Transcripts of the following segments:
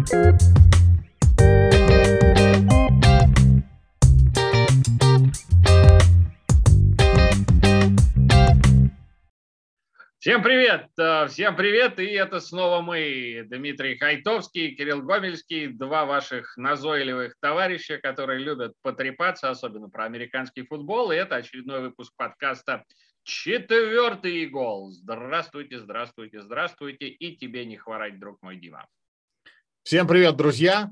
Всем привет! Э, всем привет! И это снова мы, Дмитрий Хайтовский, Кирилл Гомельский, два ваших назойливых товарища, которые любят потрепаться, особенно про американский футбол. И это очередной выпуск подкаста «Четвертый гол». Здравствуйте, здравствуйте, здравствуйте. И тебе не хворать, друг мой Дима. Всем привет, друзья!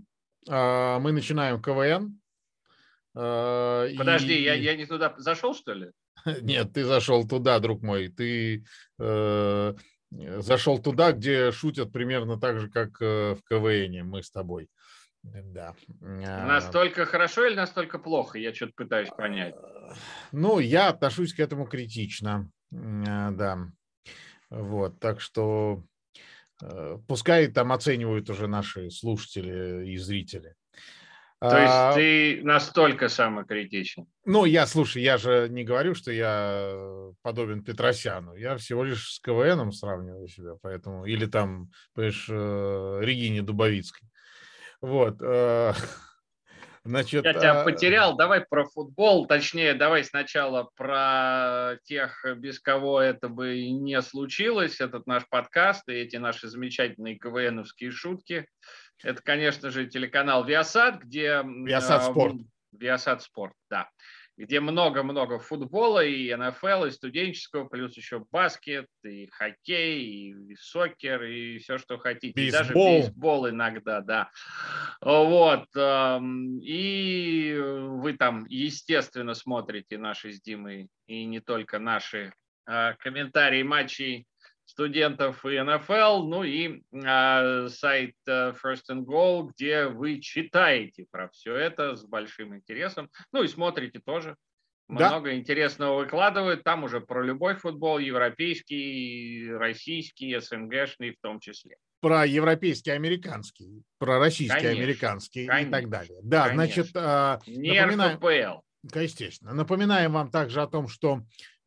Э, мы начинаем КВН. Э, Подожди, и... я, я не туда зашел, что ли? Нет, ты зашел туда, друг мой. Ты э, зашел туда, где шутят примерно так же, как э, в КВН. Мы с тобой. Да. А. Настолько хорошо или настолько плохо? Я что-то пытаюсь понять. Ну, я отношусь к этому критично. Да. Вот, так что пускай там оценивают уже наши слушатели и зрители. То есть а, ты настолько самокритичен? Ну, я, слушай, я же не говорю, что я подобен Петросяну. Я всего лишь с КВНом сравниваю себя, поэтому... Или там, понимаешь, э, Регине Дубовицкой. Вот. Значит, я тебя а потерял. Давай про футбол. Точнее, давай сначала про тех, без кого это бы не случилось, этот наш подкаст и эти наши замечательные КВНовские шутки. Это, конечно же, телеканал Viasat, где... Viasat Спорт. Viasat Спорт, да. Где много-много футбола и НФЛ, и студенческого, плюс еще баскет, и хоккей, и сокер, и все, что хотите. Бейсбол. И даже бейсбол иногда, да. Вот. И вы там, естественно, смотрите наши с Димой, и не только наши а, комментарии матчей студентов и НФЛ, ну и э, сайт First and Goal, где вы читаете про все это с большим интересом, ну и смотрите тоже. Да. Много интересного выкладывают. Там уже про любой футбол, европейский, российский, СНГшный в том числе. Про европейский, американский, про российский, конечно, американский конечно, и так далее. Да, конечно. значит, э, не напоминаем, РФПЛ. Естественно. Напоминаем вам также о том, что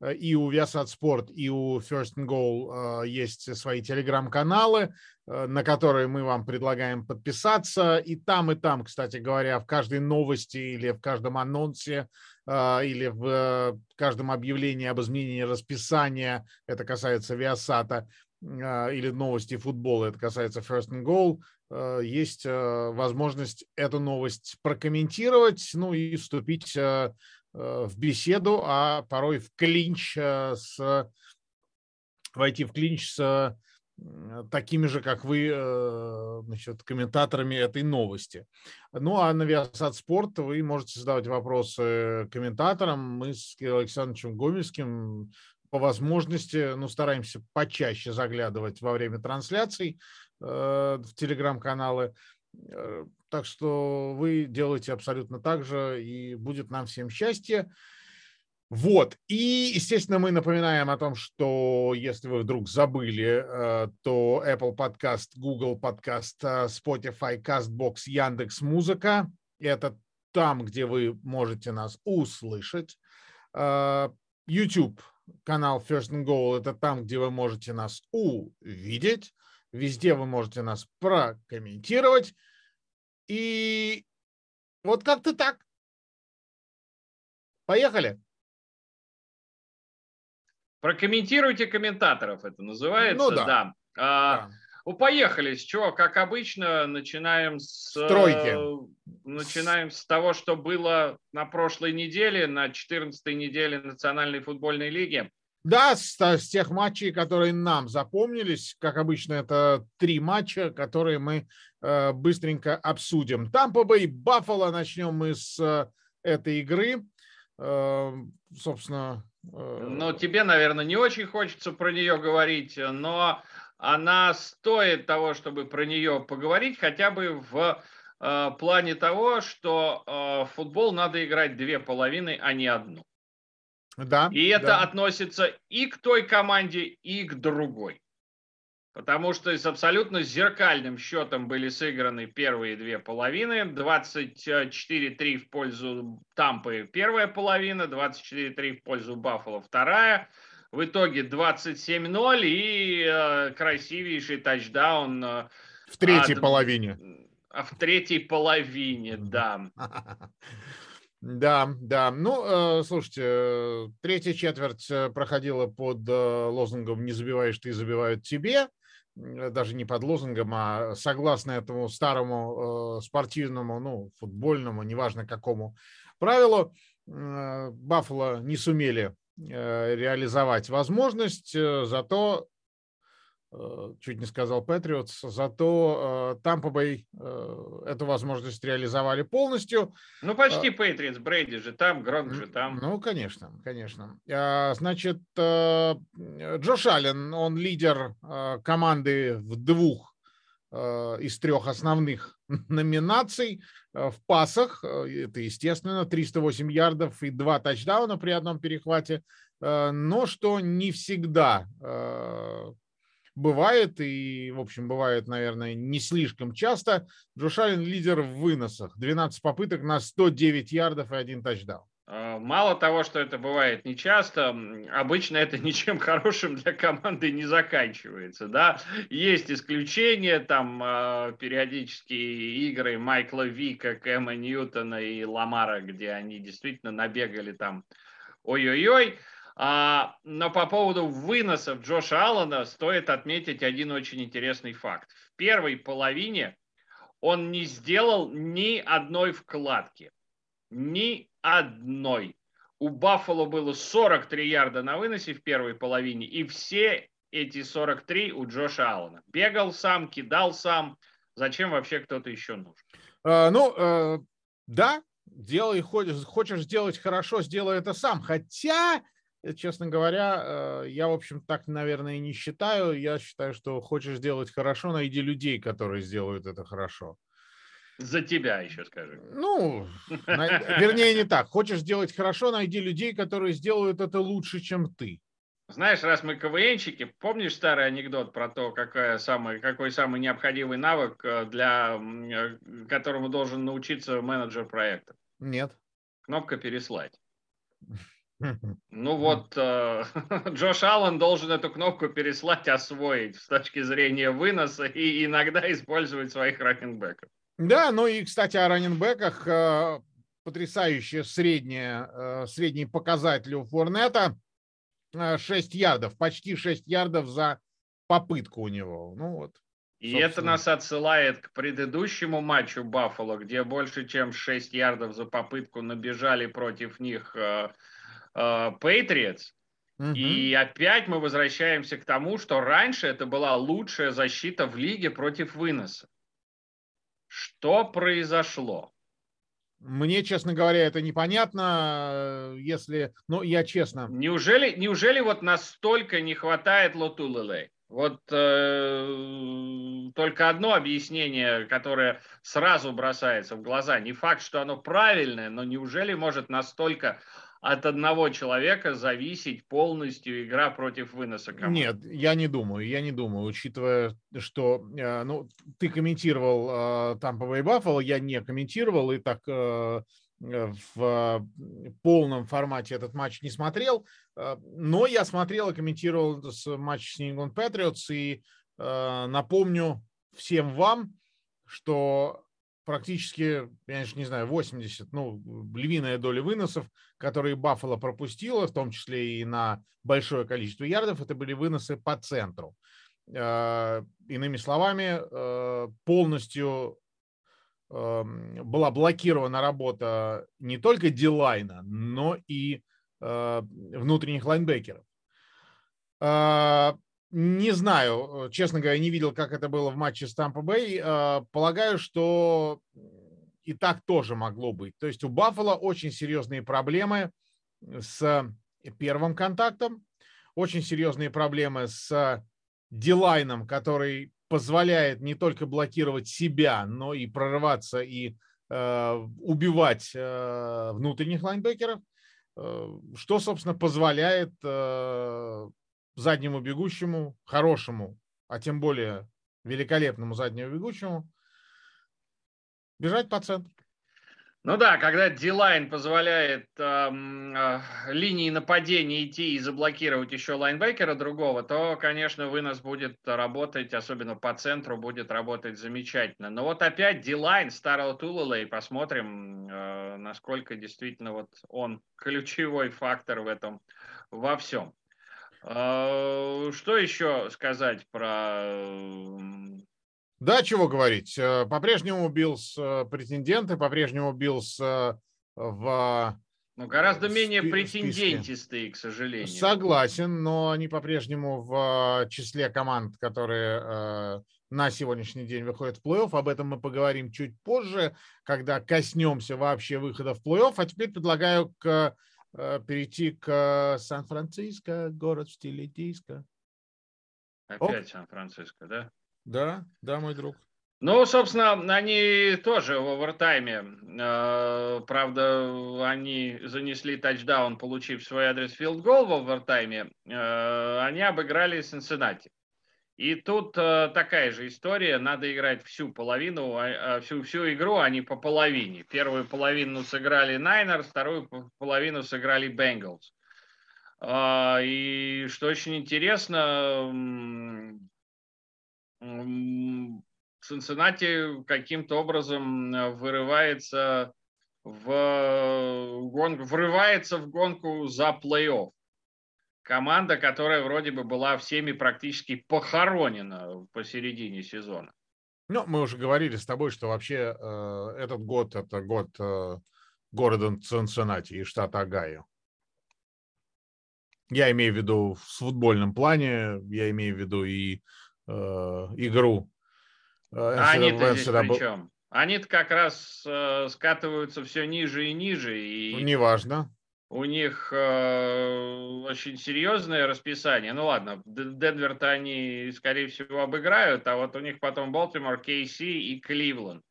и у Viasat Sport, и у First and Goal э, есть свои телеграм-каналы, э, на которые мы вам предлагаем подписаться. И там, и там, кстати говоря, в каждой новости или в каждом анонсе или в каждом объявлении об изменении расписания, это касается Viasat, или новости футбола, это касается First and Goal, есть возможность эту новость прокомментировать, ну и вступить Э, в беседу, а порой в клинч э, с войти в клинч с такими же, как вы, э, значит, комментаторами этой новости. Ну, а на Viasat Спорт вы можете задавать вопросы комментаторам. Мы с Александровичем Гомельским по возможности, ну, стараемся почаще заглядывать во время трансляций в телеграм-каналы. Так что вы делаете абсолютно так же, и будет нам всем счастье. Вот. И, естественно, мы напоминаем о том, что если вы вдруг забыли, э, то Apple Podcast, Google Podcast, э, Spotify, CastBox, Яндекс Музыка – это там, где вы можете нас услышать. Э, YouTube канал First and Goal – это там, где вы можете нас увидеть. Везде вы можете нас прокомментировать. И вот как-то так. Поехали. Прокомментируйте комментаторов, это называется. Ну да. да. А, да. Ну, поехали. С чего? Как обычно, начинаем с... Стройки. Начинаем с того, что было на прошлой неделе, на 14-й неделе Национальной футбольной лиги. Да, с, с тех матчей, которые нам запомнились, как обычно, это три матча, которые мы э, быстренько обсудим. Тампа Бэй Баффало, начнем мы с э, этой игры. Э, собственно... Э... Ну, тебе, наверное, не очень хочется про нее говорить, но она стоит того, чтобы про нее поговорить, хотя бы в э, плане того, что э, футбол надо играть две половины, а не одну. Да, и это да. относится и к той команде, и к другой. Потому что с абсолютно зеркальным счетом были сыграны первые две половины. 24-3 в пользу Тампы первая половина, 24-3 в пользу Баффало вторая. В итоге 27-0 и э, красивейший тачдаун. Э, в третьей от, половине. А в третьей половине, да. Да, да. Ну, э, слушайте, э, третья четверть э, проходила под лозунгом «Не забиваешь ты, забивают тебе». Даже не под лозунгом, а согласно этому старому спортивному, ну, футбольному, неважно какому правилу, Баффало не сумели реализовать возможность, зато чуть не сказал Патриотс, зато Тампа э, Бэй э, эту возможность реализовали полностью. Ну, почти Патриотс, Брейди же там, Гронк же там. Ну, конечно, конечно. А, значит, Джош Аллен, он лидер команды в двух из трех основных номинаций в пасах. Это, естественно, 308 ярдов и два тачдауна при одном перехвате. Но что не всегда бывает, и, в общем, бывает, наверное, не слишком часто. Джошалин лидер в выносах. 12 попыток на 109 ярдов и один тачдаун. А, мало того, что это бывает нечасто, обычно это ничем хорошим для команды не заканчивается. Да? Есть исключения, там а, периодические игры Майкла Вика, Кэма Ньютона и Ламара, где они действительно набегали там ой-ой-ой. А, но по поводу выносов Джоша Аллана стоит отметить один очень интересный факт. В первой половине он не сделал ни одной вкладки. Ни одной. У Баффало было 43 ярда на выносе в первой половине, и все эти 43 у Джоша Аллана. Бегал сам, кидал сам. Зачем вообще кто-то еще нужен? А, ну, э, да, делай, хочешь, хочешь сделать хорошо, сделай это сам. Хотя честно говоря, э, я, в общем, так, наверное, не считаю. Я считаю, что хочешь сделать хорошо, найди людей, которые сделают это хорошо. За тебя еще скажи. Ну, вернее, не так. Хочешь сделать хорошо, найди людей, которые сделают это лучше, чем ты. Знаешь, раз мы КВНщики, помнишь старый анекдот про то, какая самый, какой самый необходимый навык, э, для которому должен научиться менеджер проекта? Нет. Кнопка «Переслать». Ну вот, э, Джош Аллен должен эту кнопку переслать, освоить с точки зрения выноса и иногда использовать своих раненбеков. Да, ну и, кстати, о раненбеках. Э, потрясающее среднее, э, средний показатель у Форнета. 6 ярдов, почти 6 ярдов за попытку у него. Ну вот. И собственно. это нас отсылает к предыдущему матчу Баффало, где больше чем 6 ярдов за попытку набежали против них Патриотс. Угу. И опять мы возвращаемся к тому, что раньше это была лучшая защита в лиге против выноса. Что произошло? Мне, честно говоря, это непонятно, если, ну, я честно. Неужели, неужели вот настолько не хватает Лотулелей? Вот э, только одно объяснение, которое сразу бросается в глаза. Не факт, что оно правильное, но неужели может настолько от одного человека зависеть полностью игра против выноса команды. Нет, я не думаю, я не думаю, учитывая, что э, ну, ты комментировал Тампа Бэй Баффало, я не комментировал и так э, в полном формате этот матч не смотрел, э, но я смотрел и комментировал матч с Нью-Ингланд Патриотс и напомню всем вам, что практически, я не знаю, 80, ну, львиная доля выносов, которые Баффало пропустила, в том числе и на большое количество ярдов, это были выносы по центру. Э, иными словами, э, полностью эм, была блокирована работа не только Дилайна, но и э, внутренних лайнбекеров. Не знаю, э, честно говоря, не видел, как это было в матче с Тампа Бэй. Полагаю, что и так тоже могло быть. То есть у Баффала очень серьезные проблемы с первым контактом, очень серьезные проблемы с дилайном, который позволяет не только блокировать себя, но и прорываться и э, убивать э, внутренних лайнбекеров, э, что, собственно, позволяет э, заднему бегущему, хорошему, а тем более великолепному заднему бегущему, бежать по центру. Ну да, когда Дилайн позволяет эм, э, линии нападения идти и заблокировать еще лайнбекера другого, то, конечно, вынос будет работать, особенно по центру, будет работать замечательно. Но вот опять Дилайн старого Тулала, и посмотрим, э, насколько действительно вот он ключевой фактор в этом во всем. Э, что еще сказать про да, чего говорить. Э, по-прежнему Биллс э, претенденты, по-прежнему Биллс э, в ну, гораздо менее претендентистые, к сожалению. Согласен, но они по-прежнему в числе команд, которые на сегодняшний день выходят в плей-офф. Об этом мы поговорим чуть позже, когда коснемся вообще выхода в плей-офф. А теперь предлагаю к, перейти к Сан-Франциско, город в стиле диска. Опять Сан-Франциско, да? Да, да, мой друг. Ну, собственно, они тоже в овертайме. Э, правда, они занесли тачдаун, получив свой адрес филдгол в овертайме. Э, они обыграли Цинциннати. И тут э, такая же история. Надо играть всю половину, а, а, всю, всю игру, а не по половине. Первую половину сыграли Найнерс, вторую половину сыграли Бенгалс. И что очень интересно, Цинциннати каким-то образом э, вырывается в гонку, врывается в гонку за плей-офф. Команда, которая вроде бы была всеми практически похоронена посередине сезона. Ну, мы уже говорили с тобой, что вообще э, этот год это год э, города Цинциннати и штата Огайо. Я имею в виду в футбольном плане, я имею в виду и Э, игру. Э, а они-то здесь при чем? Они-то как раз э, скатываются все ниже и ниже. И Неважно. У них э, очень серьезное расписание. Ну ладно, Денвер-то они, скорее всего, обыграют, а вот у них потом Балтимор, Кейси и Кливленд.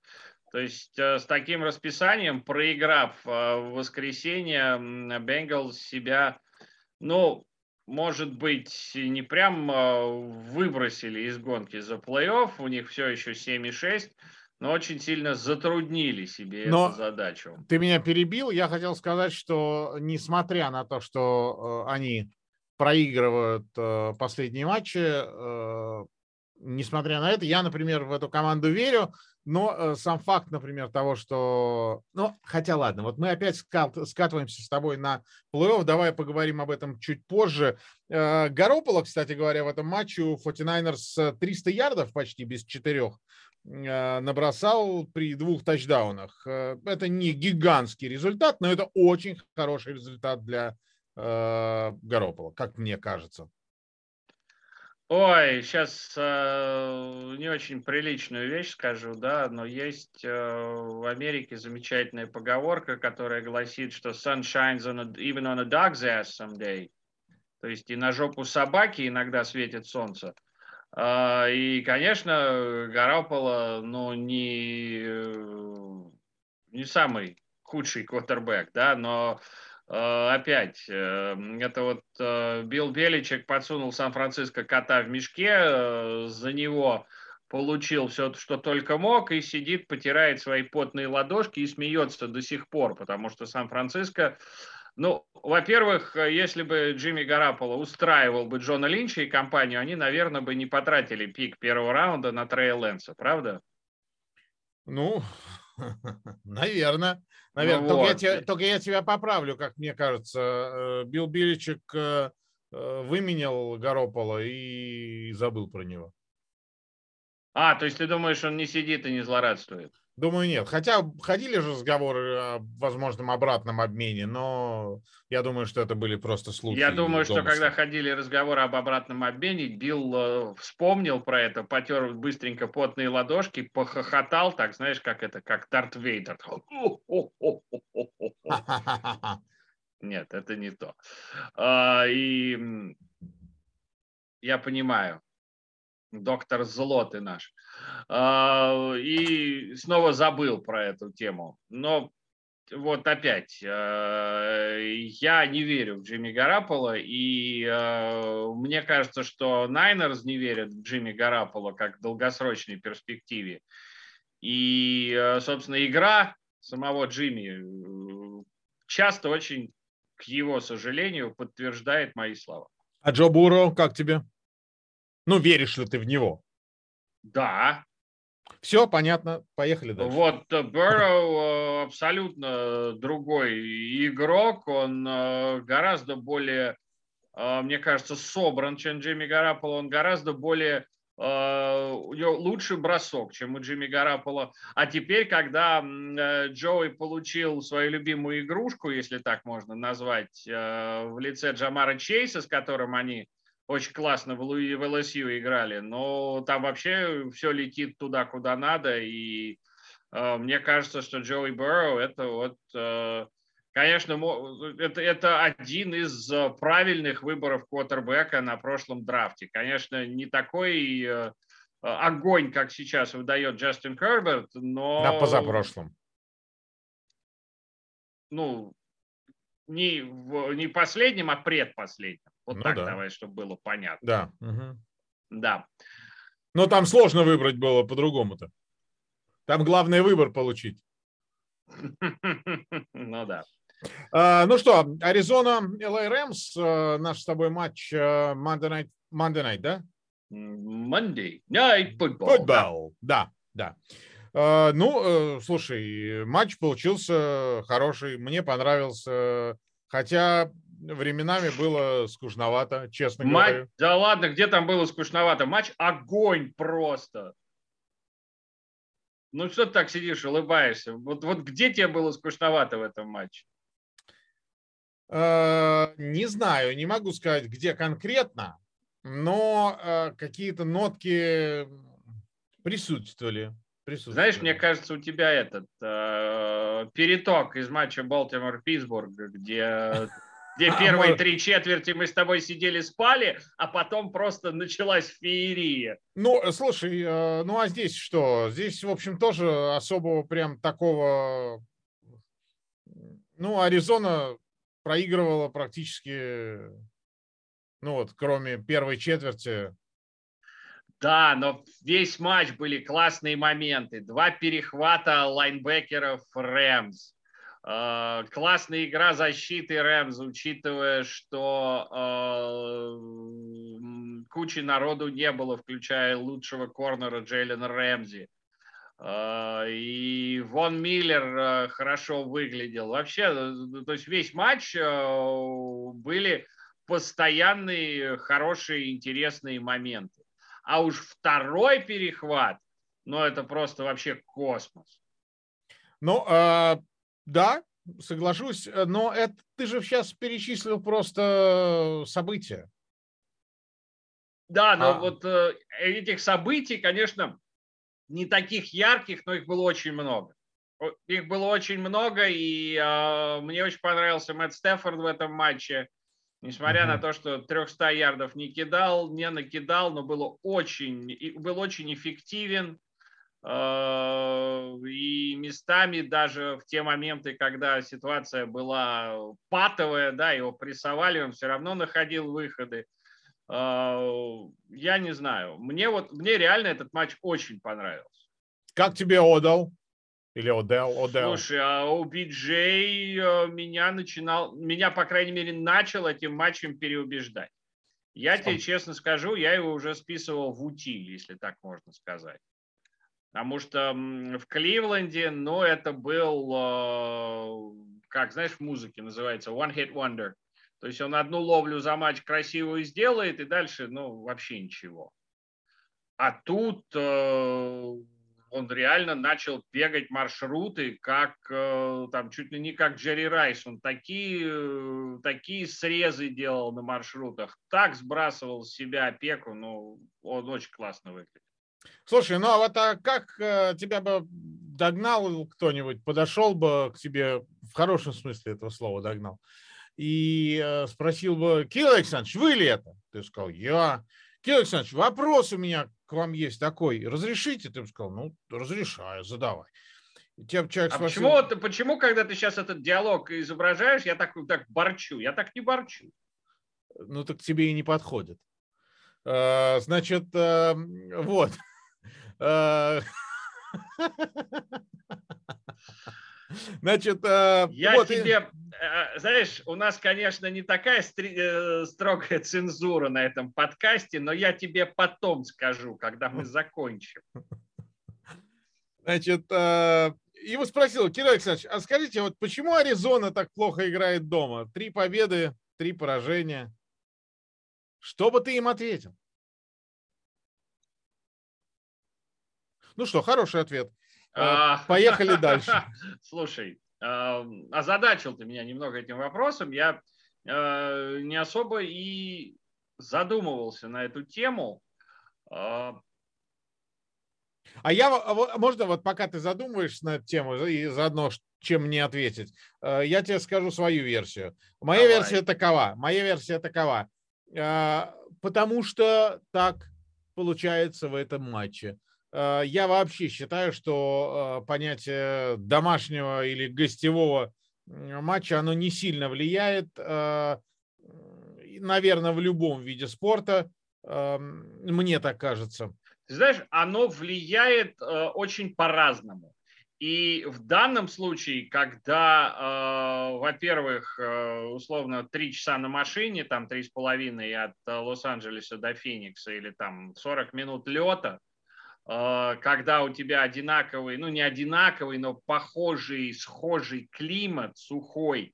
То есть э, с таким расписанием, проиграв э, в воскресенье, Бенгалс себя, ну, может быть, не прям а, выбросили из гонки за плей-офф, у них все еще 7,6, но очень сильно затруднили себе но эту задачу. Ты меня перебил, я хотел сказать, что несмотря на то, что э, они проигрывают э, последние матчи, э, несмотря на это, я, например, в эту команду верю, но сам факт, например, того, что... Ну, хотя ладно, вот мы опять скатываемся с тобой на плей-офф, давай поговорим об этом чуть позже. Э, Garoppolo, кстати говоря, в этом матче у 49ers 300 ярдов почти без четырех набросал при двух тачдаунах. Это не гигантский результат, но это очень хороший результат для Garoppolo, как мне кажется. Ой, сейчас э, не очень приличную вещь скажу, да, но есть э, в Америке замечательная поговорка, которая гласит, что sun shines on a, even on a dog's ass someday. То есть и на жопу собаки иногда светит солнце. Э, и, конечно, Гарапола, ну, не, э, не самый худший квотербек, да, но Э, опять, э, это вот Билл Беличек подсунул Сан-Франциско кота в мешке, за него получил все, что только мог, и сидит, потирает свои потные ладошки и смеется до сих пор, потому что Сан-Франциско, ну, во-первых, если бы Джимми Гараполо устраивал бы Джона Линча и компанию, они, наверное, бы не потратили пик первого раунда на Трея Лэнса, правда? Ну, наверное. Наверное, ну, только, вот. я тебя, только я тебя поправлю, как мне кажется. Э, Билл Биличек э, э, выменял Горопола и забыл про него. А, то есть ты думаешь, он не сидит и не злорадствует? Думаю, нет. Хотя ходили же разговоры о возможном обратном обмене, но я думаю, что это были просто слухи. Я думаю, что когда ходили разговоры об обратном обмене, Билл э, вспомнил про это, потер быстренько потные ладошки, похохотал, так, знаешь, как это, как Дарт Вейдер. Нет, это не то. А, и я понимаю, доктор Зло ты наш. А, и снова забыл про эту тему. Но вот опять, э, я не верю в Джимми Гарапола, и э, мне кажется, что Найнерс не верят в Джимми Гарапола как в долгосрочной перспективе. И, э, собственно, игра самого Джимми часто очень, к его сожалению, подтверждает мои слова. А Джо Буро, как тебе? Ну, веришь ли ты в него? Да. Все, понятно. Поехали дальше. Вот э, Бэрроу абсолютно другой игрок. Он э, гораздо более, э, мне кажется, собран, чем Джимми Гараполо. Он гораздо более у него лучший бросок, чем у Джимми Гараполо. А теперь, когда Джоуи получил свою любимую игрушку, если так можно назвать, в лице Джамара Чейса, с которым они очень классно в, Луи, в ЛСЮ играли, но там вообще все летит туда, куда надо, и э, мне кажется, что Джоуи Burrow это вот, э, конечно, это, это один из э, правильных выборов квотербека на прошлом драфте. Конечно, не такой э, огонь, как сейчас выдает Джастин Керберт, но... На позапрошлом. Ну, не, в, не последнем, а предпоследнем. Вот ну, так да. давай, чтобы было понятно. Да. Угу. Да. Но там сложно выбрать было по-другому-то. Там главный выбор получить. Ну да. А, ну что, Аризона, LA Рэмс, а, наш с тобой матч а, Monday Night, Monday Night да? Monday Night Football. Football, да, да. да. Ну, э, слушай, матч получился хороший, мне понравился, хотя временами было скучновато, честно Матч, говоря. Да ладно, где там было скучновато? Матч огонь просто. Ну что ты так сидишь, улыбаешься? Вот, вот где тебе было скучновато в этом матче? Э, не знаю, не могу сказать, где конкретно, но э, какие-то нотки присутствовали. присутствовали. Знаешь, мне кажется, у тебя этот э, переток из матча Балтимор-Питтсбург, где где а, первые три четверти мы с тобой сидели, спали, а потом просто началась феерия. Ну, слушай, э, ну а здесь что? Здесь, в общем, тоже особого прям такого... Ну, Аризона проигрывала практически, ну вот, кроме первой четверти. Да, но весь матч были классные моменты. Два перехвата лайнбекеров Рэмс Э, классная игра защиты Рэмс, учитывая, что э, кучи народу не было, включая лучшего корнера Джейлена Рэмзи. Э, и Вон Миллер э, хорошо выглядел. Вообще, э, то есть весь матч э, были постоянные хорошие, интересные моменты. А уж второй перехват, ну это просто вообще космос. Ну, а да, соглашусь, э, но это ты же сейчас перечислил просто события. Да, но а... вот э, этих событий, конечно, не таких ярких, но их было очень много. Их было очень много, и э, мне очень понравился Мэтт Стефорд в этом матче. Несмотря uh-huh. на то, что 300 ярдов не кидал, не накидал, но было очень, был очень эффективен. Э, и местами даже в те моменты, когда ситуация была патовая, да, его прессовали, он все равно находил выходы. Э, я не знаю. Мне вот мне реально этот матч очень понравился. Как тебе Одал? Или Одел, Одел. Слушай, а OBJ э, меня начинал, меня, по крайней мере, начал этим матчем переубеждать. Я Сам. тебе честно скажу, я его уже списывал в утиль, если так можно сказать. Потому что в Кливленде, ну, это был, э, как, знаешь, в музыке называется, one hit wonder. То есть он одну ловлю за матч красивую сделает, и дальше, ну, вообще ничего. А тут э, он реально начал бегать маршруты, как э, там чуть ли не как Джерри Райс. Он такие, такие срезы делал на маршрутах, так сбрасывал с себя опеку, ну, он очень классно выглядит. Слушай, ну а вот а как э, тебя бы догнал кто-нибудь, подошел бы к тебе, в хорошем смысле этого слова догнал, и э, спросил бы, Кирилл Александрович, вы ли это? Ты сказал, я. Кирилл Александрович, вопрос у меня к вам есть такой. Разрешите? Ты сказал, ну, разрешаю, задавай. Тебя человек а спросил... почему, ты, почему, когда ты сейчас этот диалог изображаешь, я так, так борчу? Я так не борчу. Ну, так тебе и не подходит. Э, значит, вот. Э, Значит, э, я вот тебе, и... знаешь, у нас, конечно, не такая строгая цензура на этом подкасте, но я тебе потом скажу, когда мы закончим. Значит, его спросил, Кирилл Александрович, а скажите, вот почему Аризона так плохо играет дома? Три победы, три поражения. Что бы ты им ответил? Ну что, хороший ответ. А, а, поехали дальше. Слушай, озадачил ты меня немного этим вопросом. Я э, не особо и задумывался на эту тему. А, а я, можно вот пока ты задумываешься на эту тему и заодно чем мне ответить, э, я тебе скажу свою версию. Моя Давай. версия такова. Моя версия такова. Потому что так получается в этом матче. А, я вообще считаю, что а, понятие домашнего или гостевого матча, оно не сильно влияет, наверное, в любом виде спорта, мне так кажется. Знаешь, оно влияет очень по-разному. И в данном случае, когда, э, во-первых, э, условно, три часа на машине, там три с половиной от э, Лос-Анджелеса до Феникса, или там 40 минут лета, э, когда у тебя одинаковый, ну не одинаковый, но похожий, схожий климат, сухой,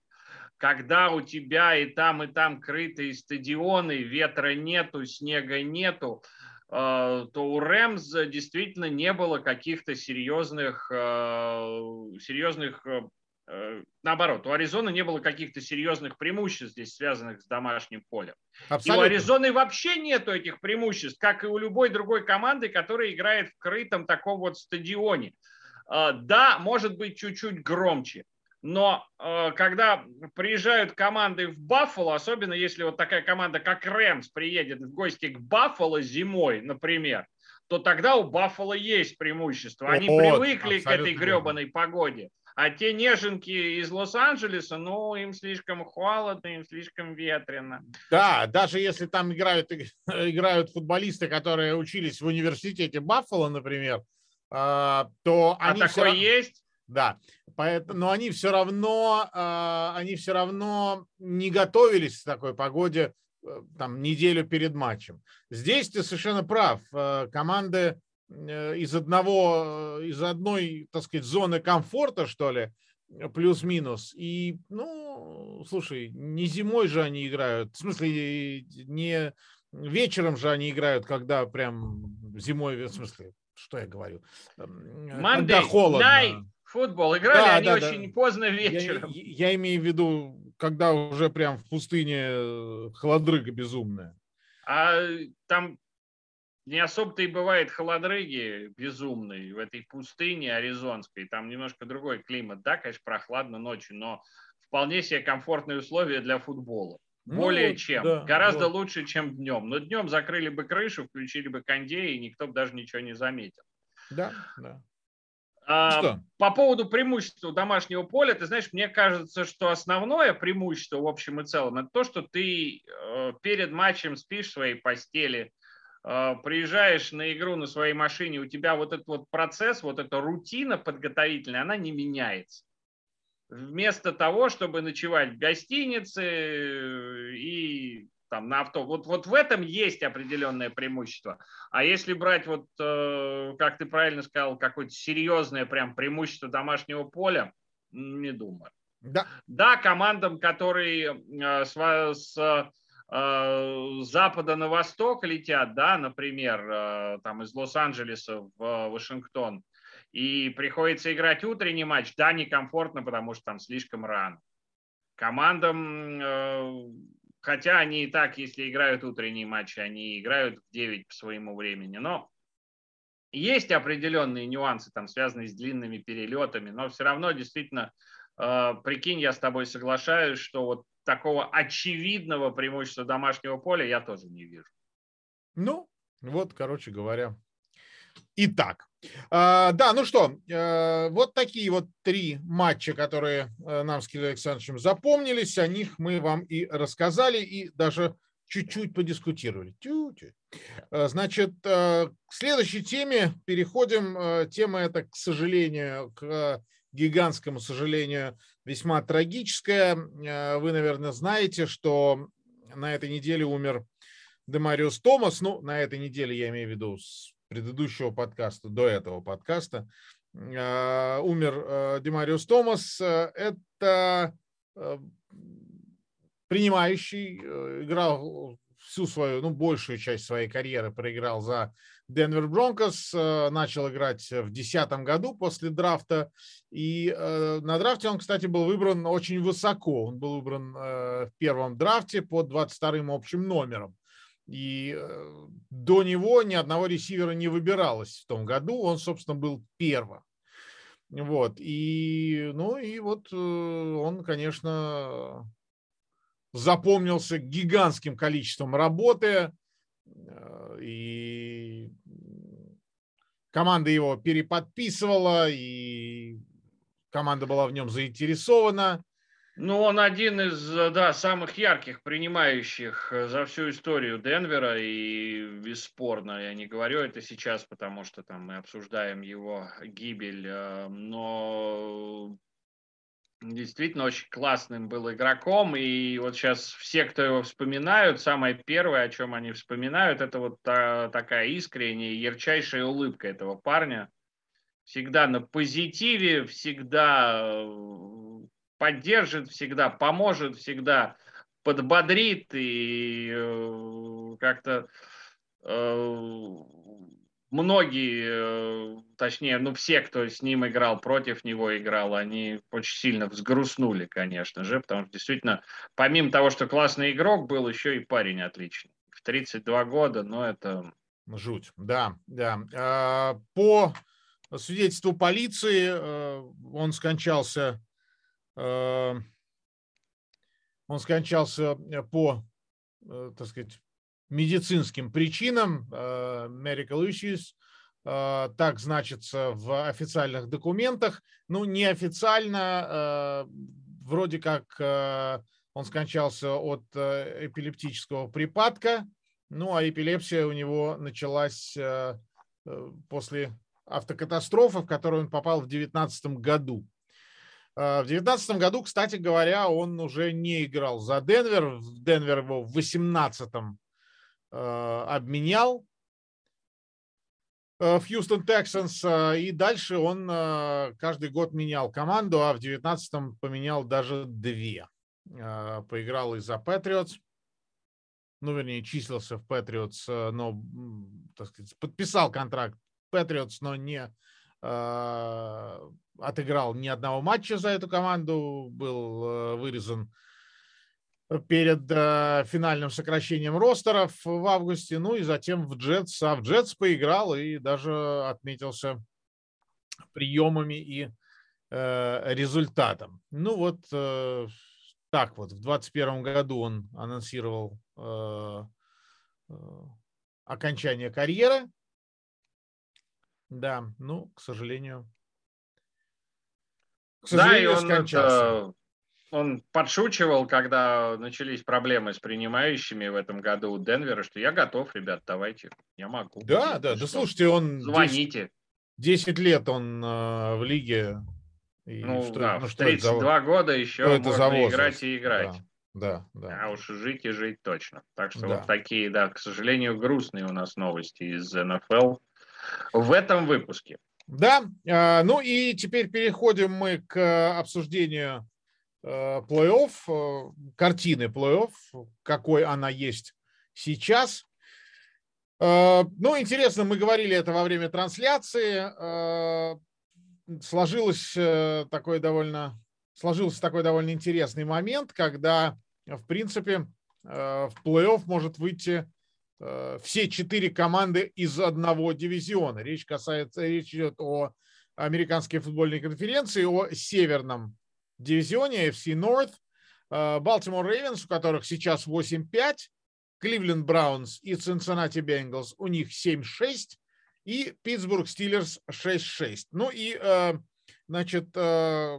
когда у тебя и там, и там крытые стадионы, ветра нету, снега нету, Э, то у Рэмс действительно не было каких-то серьезных, э, серьезных э, наоборот, у Аризоны не было каких-то серьезных преимуществ здесь, связанных с домашним полем. Абсолютно. И у Аризоны вообще нету этих преимуществ, как и у любой другой команды, которая играет в крытом таком вот стадионе. Да, может быть, чуть-чуть громче, но э, когда приезжают команды в Баффало, особенно если вот такая команда, как Рэмс, приедет в гости к Баффало зимой, например, то тогда у Баффало есть преимущество. Они вот, привыкли к этой гребаной погоде. А те неженки из Лос-Анджелеса, ну, им слишком холодно, им слишком ветрено. Да, даже если там играют, играют футболисты, которые учились в университете Баффало, например, а, то а они... А такое все... есть? Да, поэтому, но они все равно, э, они все равно не готовились к такой погоде э, там неделю перед матчем. Здесь ты совершенно прав. Э, команды из одного, из одной, так сказать, зоны комфорта, что ли, плюс-минус. И, ну, слушай, не зимой же они играют, в смысле, не вечером же они играют, когда прям зимой, в смысле, что я говорю? Monday когда холодно. Night футбол. Играли да, они да, очень да. поздно вечером. Я, я имею в виду, когда уже прям в пустыне э, холодрыга безумная. А там не особо-то и бывает холодрыги безумные в этой пустыне аризонской. Там немножко другой климат. Да, конечно, прохладно ночью, но вполне себе комфортные условия для футбола. Ну Более ну, чем. Да, Гораздо вот. лучше, чем днем. Но днем закрыли бы крышу, включили бы кондей, и никто бы даже ничего не заметил. Да, да. А, что? По поводу преимущества домашнего поля, ты знаешь, мне кажется, что основное преимущество в общем и целом это то, что ты э, перед матчем спишь в своей постели, приезжаешь на игру на своей машине, у тебя вот этот вот процесс, вот эта рутина подготовительная, она не меняется. Вместо того, чтобы ночевать в гостинице э, и там на авто. Вот, вот в этом есть определенное преимущество. А если брать, вот, э, как ты правильно сказал, какое-то серьезное прям преимущество домашнего поля, не думаю. Да, да командам, которые э, с, с э, запада на восток летят, да, например, э, там из Лос-Анджелеса в Вашингтон, и приходится играть утренний матч, да, некомфортно, потому что там слишком рано. Командам э, Хотя они и так, если играют утренние матчи, они играют в 9 по своему времени. Но есть определенные нюансы, там, связанные с длинными перелетами, но все равно действительно, э, прикинь, я с тобой соглашаюсь, что вот такого очевидного преимущества домашнего поля я тоже не вижу. Ну, вот, короче говоря. Итак, а, да, ну что, э, вот такие вот три матча, которые э, нам с Кириллом Александровичем запомнились, о них мы вам и рассказали, и даже чуть-чуть подискутировали. Чуть-чуть. Э, значит, к следующей теме переходим. Тема эта, к сожалению, к гигантскому сожалению, весьма трагическое. Вы, наверное, знаете, что на этой неделе умер Демариус Томас. Ну, на этой неделе я имею в виду с предыдущего подкаста, до этого подкаста. Умер Демариус Томас. Это принимающий, играл всю свою, ну, большую часть своей карьеры проиграл за Денвер Бронкос, э, начал играть в 2010 году после драфта, и э, на драфте он, кстати, был выбран очень высоко, он был выбран э, в первом драфте под 22-м общим номером. И до него ни одного ресивера не выбиралось в том году, он, собственно, был первым. Вот, и, ну, и вот он, конечно, запомнился гигантским количеством работы, и команда его переподписывала, и команда была в нем заинтересована. Ну, он один из, да, самых ярких принимающих э, за всю историю Денвера и бесспорно, я не говорю это сейчас, потому что там мы обсуждаем его гибель, э, но действительно очень классным был игроком, и вот сейчас все, кто его вспоминают, самое первое, о чем они вспоминают, это вот та, такая искренняя, ярчайшая улыбка этого парня. Всегда на позитиве, всегда э, поддержит, всегда поможет, всегда подбодрит и э, как-то э, многие, э, точнее, ну все, кто с ним играл, против него играл, они очень сильно взгрустнули, конечно же, потому что действительно, помимо того, что классный игрок, был еще и парень отличный. В 32 года, но это... Жуть, да, да. А, по свидетельству полиции, э, он скончался, э, он скончался по, так сказать, медицинским причинам, medical issues, э, так значится в официальных документах. Ну, неофициально, э, вроде как он скончался от эпилептического припадка, ну, а эпилепсия у него началась после автокатастрофы, в которую он попал в 2019 году. В 2019 году, кстати говоря, он уже не играл за Денвер. Денвер его в 2018 Э, обменял э, в Хьюстон Texans, э, и дальше он каждый год менял команду, а в 19-м поменял даже две. Поиграл и за Patriots, ну, вернее, числился в Patriots, но, так сказать, подписал контракт Patriots, но не отыграл ни одного матча за эту команду, был вырезан перед э, финальным сокращением ростеров в августе, ну и затем в Джетс, а в Джетс поиграл и даже отметился приемами и э, результатом. Ну вот э, так вот, в 2021 году он анонсировал э, э, окончание карьеры. Да, ну, к сожалению, к сожалению, да, и он скончался. Это он подшучивал, когда начались проблемы с принимающими в этом году у Денвера, что я готов, ребят, давайте, я могу. Да, да, да, слушайте, он... Звоните. 10, 10 лет он э, в лиге. И ну, что, да, ну, в 32 за... года еще что можно за играть и играть. Да, да, да. А уж жить и жить точно. Так что да. вот такие, да, к сожалению, грустные у нас новости из НФЛ в этом выпуске. Да, э, ну и теперь переходим мы к обсуждению Э, плей-офф, э, картины плей-офф, какой она есть сейчас. Э, ну, интересно, мы говорили это во время трансляции. Сложилось такой довольно, сложился такой довольно интересный момент, когда, в принципе, в плей-офф может выйти все четыре команды из одного дивизиона. Речь касается, речь идет о американской футбольной конференции, о северном дивизионе AFC North. Балтимор Рейвенс, у которых сейчас 8-5, Кливленд Браунс и Цинциннати Бенгалс, у них 7-6, и Питтсбург Стиллерс 6-6. Ну и, э, значит, э,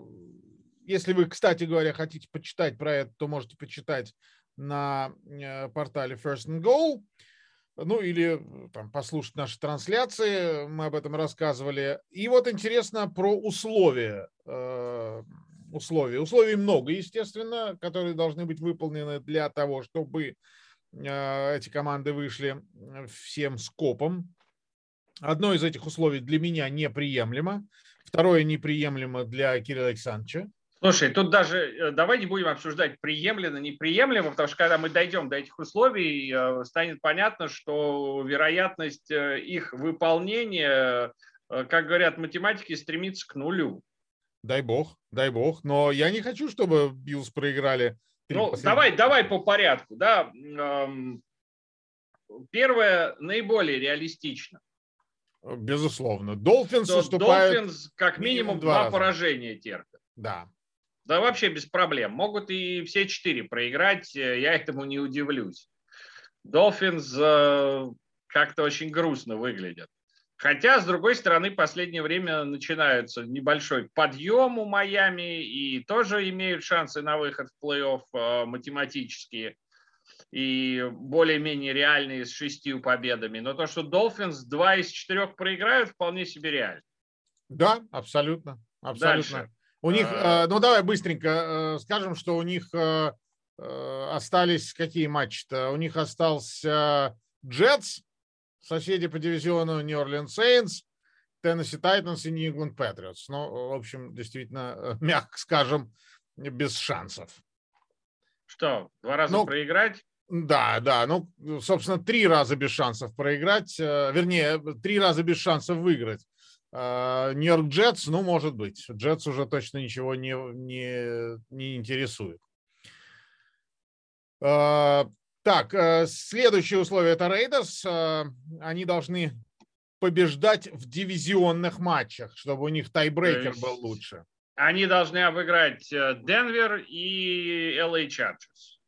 если вы, кстати говоря, хотите почитать про это, то можете почитать на э, портале First and Goal. ну или там, послушать наши трансляции, мы об этом рассказывали. И вот интересно про условия. Э, условия. Условий много, естественно, которые должны быть выполнены для того, чтобы э, эти команды вышли всем скопом. Одно из этих условий для меня неприемлемо, второе неприемлемо для Кирилла Александровича. Слушай, тут даже э, давай не будем обсуждать приемлемо, неприемлемо, потому что когда мы дойдем до этих условий, э, станет понятно, что вероятность э, их выполнения, как говорят математики, стремится к нулю. Дай бог, дай бог. Но я не хочу, чтобы Биллс проиграли. Ну, давай, давай по порядку. Да. Первое наиболее реалистично. Безусловно. Долфинс уступают... Долфинс как минимум два, два поражения терпят. Да. Да вообще без проблем. Могут и все четыре проиграть, э, я этому не удивлюсь. Долфинс э, как-то очень грустно выглядят. Хотя, с другой стороны, в последнее время начинается небольшой подъем у Майами и тоже имеют шансы на выход в плей-офф э, математические и более-менее реальные с шестью победами. Но то, что Долфинс два из четырех проиграют, вполне себе реально. Да, абсолютно. абсолютно. Дальше. У них, а. э, ну давай быстренько э, скажем, что у них остались какие матчи-то? У них остался Джетс, соседи по дивизиону Нью-Орлеан Сейнс, Теннесси Тайтанс и Нью-Ингланд Патриотс. Ну, в общем, действительно, мягко скажем, без шансов. Что, два раза ну, проиграть? Да, да. Ну, собственно, три раза без шансов проиграть. Вернее, три раза без шансов выиграть. Нью-Йорк Джетс, ну, может быть. Джетс уже точно ничего не, не, не интересует. Так, э, следующее условие это Рейдерс. А, они должны побеждать в дивизионных матчах, чтобы у них тайбрейкер был лучше. Они должны обыграть э, Денвер и LA Chargers.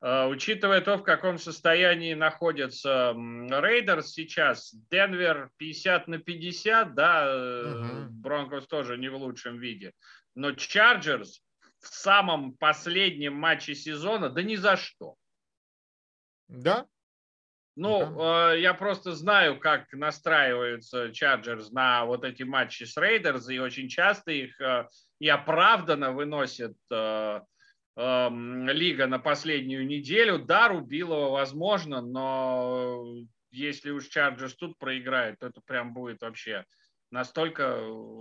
А, учитывая то, в каком состоянии находится Рейдерс сейчас, Денвер 50 на 50, да, Бронкос угу. тоже не в лучшем виде, но Чарджерс в самом последнем матче сезона, да ни за что. Да? Ну, да. я просто знаю, как настраиваются Чарджерс на вот эти матчи с Рейдерс, и очень часто их э, и оправданно выносят э, Эм, лига на последнюю неделю. Да, рубилово возможно, но если уж Чарджерс тут проиграет, то это прям будет вообще настолько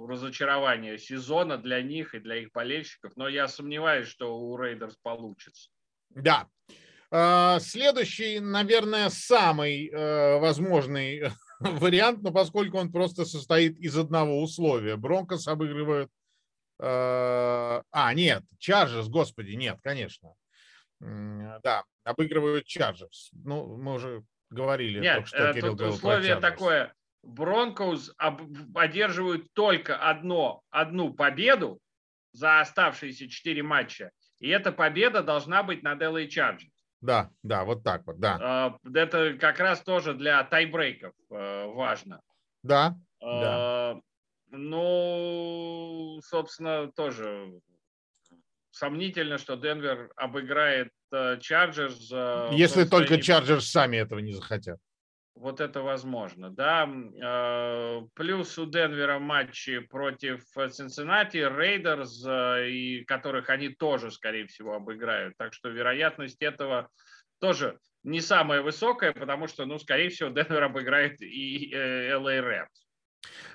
разочарование сезона для них и для их болельщиков. Но я сомневаюсь, что у Рейдерс получится. Да. Э, следующий, наверное, самый э, возможный вариант, но поскольку он просто состоит из одного условия. Бронкос обыгрывают Э, а, нет, Chargers, господи, нет, конечно. Да, обыгрывают Chargers. Ну, мы уже говорили. Нет, только, что э, Кирилл тут условие такое. Бронкоус одерживают только одно, одну победу за оставшиеся четыре матча. И эта победа должна быть над LA Chargers. Да, да, вот так вот, да. Э, это как раз тоже для тайбрейков важно. Да, да. Ну, собственно, тоже сомнительно, что Денвер обыграет э, Чарджерс. Если только Чарджерс сами этого не захотят. Вот это возможно, да. Э, плюс у Денвера матчи против Цинциннати, Рейдерс, э, и которых они тоже, скорее всего, обыграют. Так что вероятность этого тоже не самая высокая, потому что, ну, скорее всего, Денвер обыграет и LA Rams.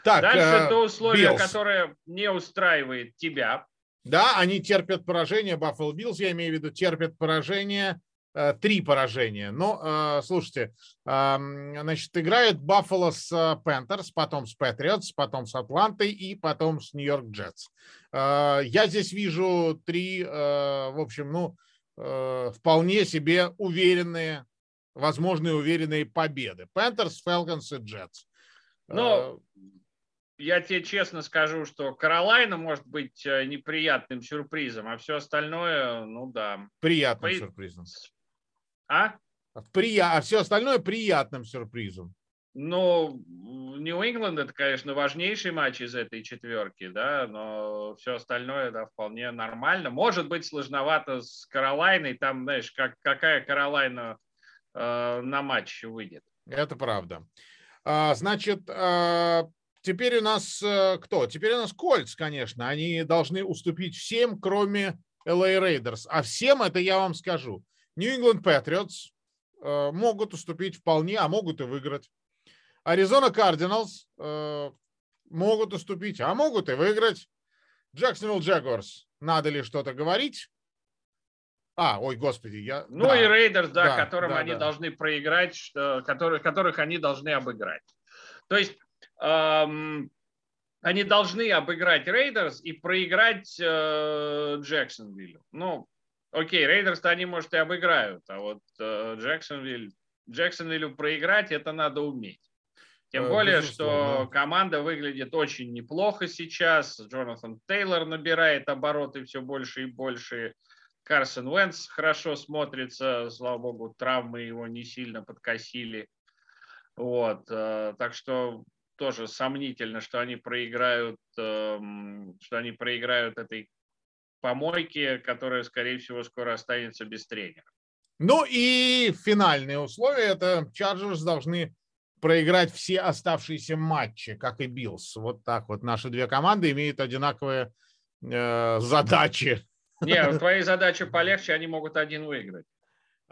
Так, Дальше э, то условие, Bills. которое не устраивает тебя. Да, они терпят поражение, Buffalo Bills, я имею в виду, терпят поражение, э, три поражения. Но, э, слушайте, э, значит, играет Buffalo с Panthers, потом с Patriots, потом с Атлантой и потом с Нью-Йорк Джетс. Э, я здесь вижу три, э, в общем, ну, э, вполне себе уверенные, возможные уверенные победы. Panthers, Falcons и Jets. Но э, я тебе честно скажу, что Каролайна может быть э, неприятным сюрпризом, а все остальное, ну да. Приятным По... сюрпризом. А? Прия... А все остальное приятным сюрпризом. Ну, Нью-Ингланд это, конечно, важнейший матч из этой четверки, да, но все остальное, да, вполне нормально. Может быть, сложновато с Каролайной, там, знаешь, как, какая Каролайна на матч выйдет. Это правда. А, значит, а, теперь у нас э, кто? Теперь у нас Кольц, конечно. Они должны уступить всем, кроме LA Raiders. А всем это я вам скажу. New England Patriots э, могут уступить вполне, а могут и выиграть. Arizona Cardinals э, могут уступить, а могут и выиграть. Jacksonville Jaguars. Надо ли что-то говорить? А, ой, господи, я... Ну да, и Рейдерс, да, да которым да, они да. должны проиграть, что, которые, которых они должны обыграть. То есть эм, они должны обыграть Рейдерс и проиграть э, Джексонвиллю. Ну, окей, Рейдерс-то они, может, и обыграют, а вот э, Джексонвилл, Джексонвиллю проиграть это надо уметь. Тем э, более, что команда выглядит очень неплохо сейчас. Джонатан Тейлор набирает обороты все больше и больше. Карсон Уэнтц хорошо смотрится, слава богу, травмы его не сильно подкосили. Вот, э, так что тоже сомнительно, что они проиграют, эм, что они проиграют этой помойке, которая, скорее всего, скоро останется без тренера. Ну и финальные условия – это Чарджерс должны проиграть все оставшиеся матчи, как и Биллс. Вот так вот наши две команды имеют одинаковые э, задачи не, твои задачи полегче, они могут один выиграть.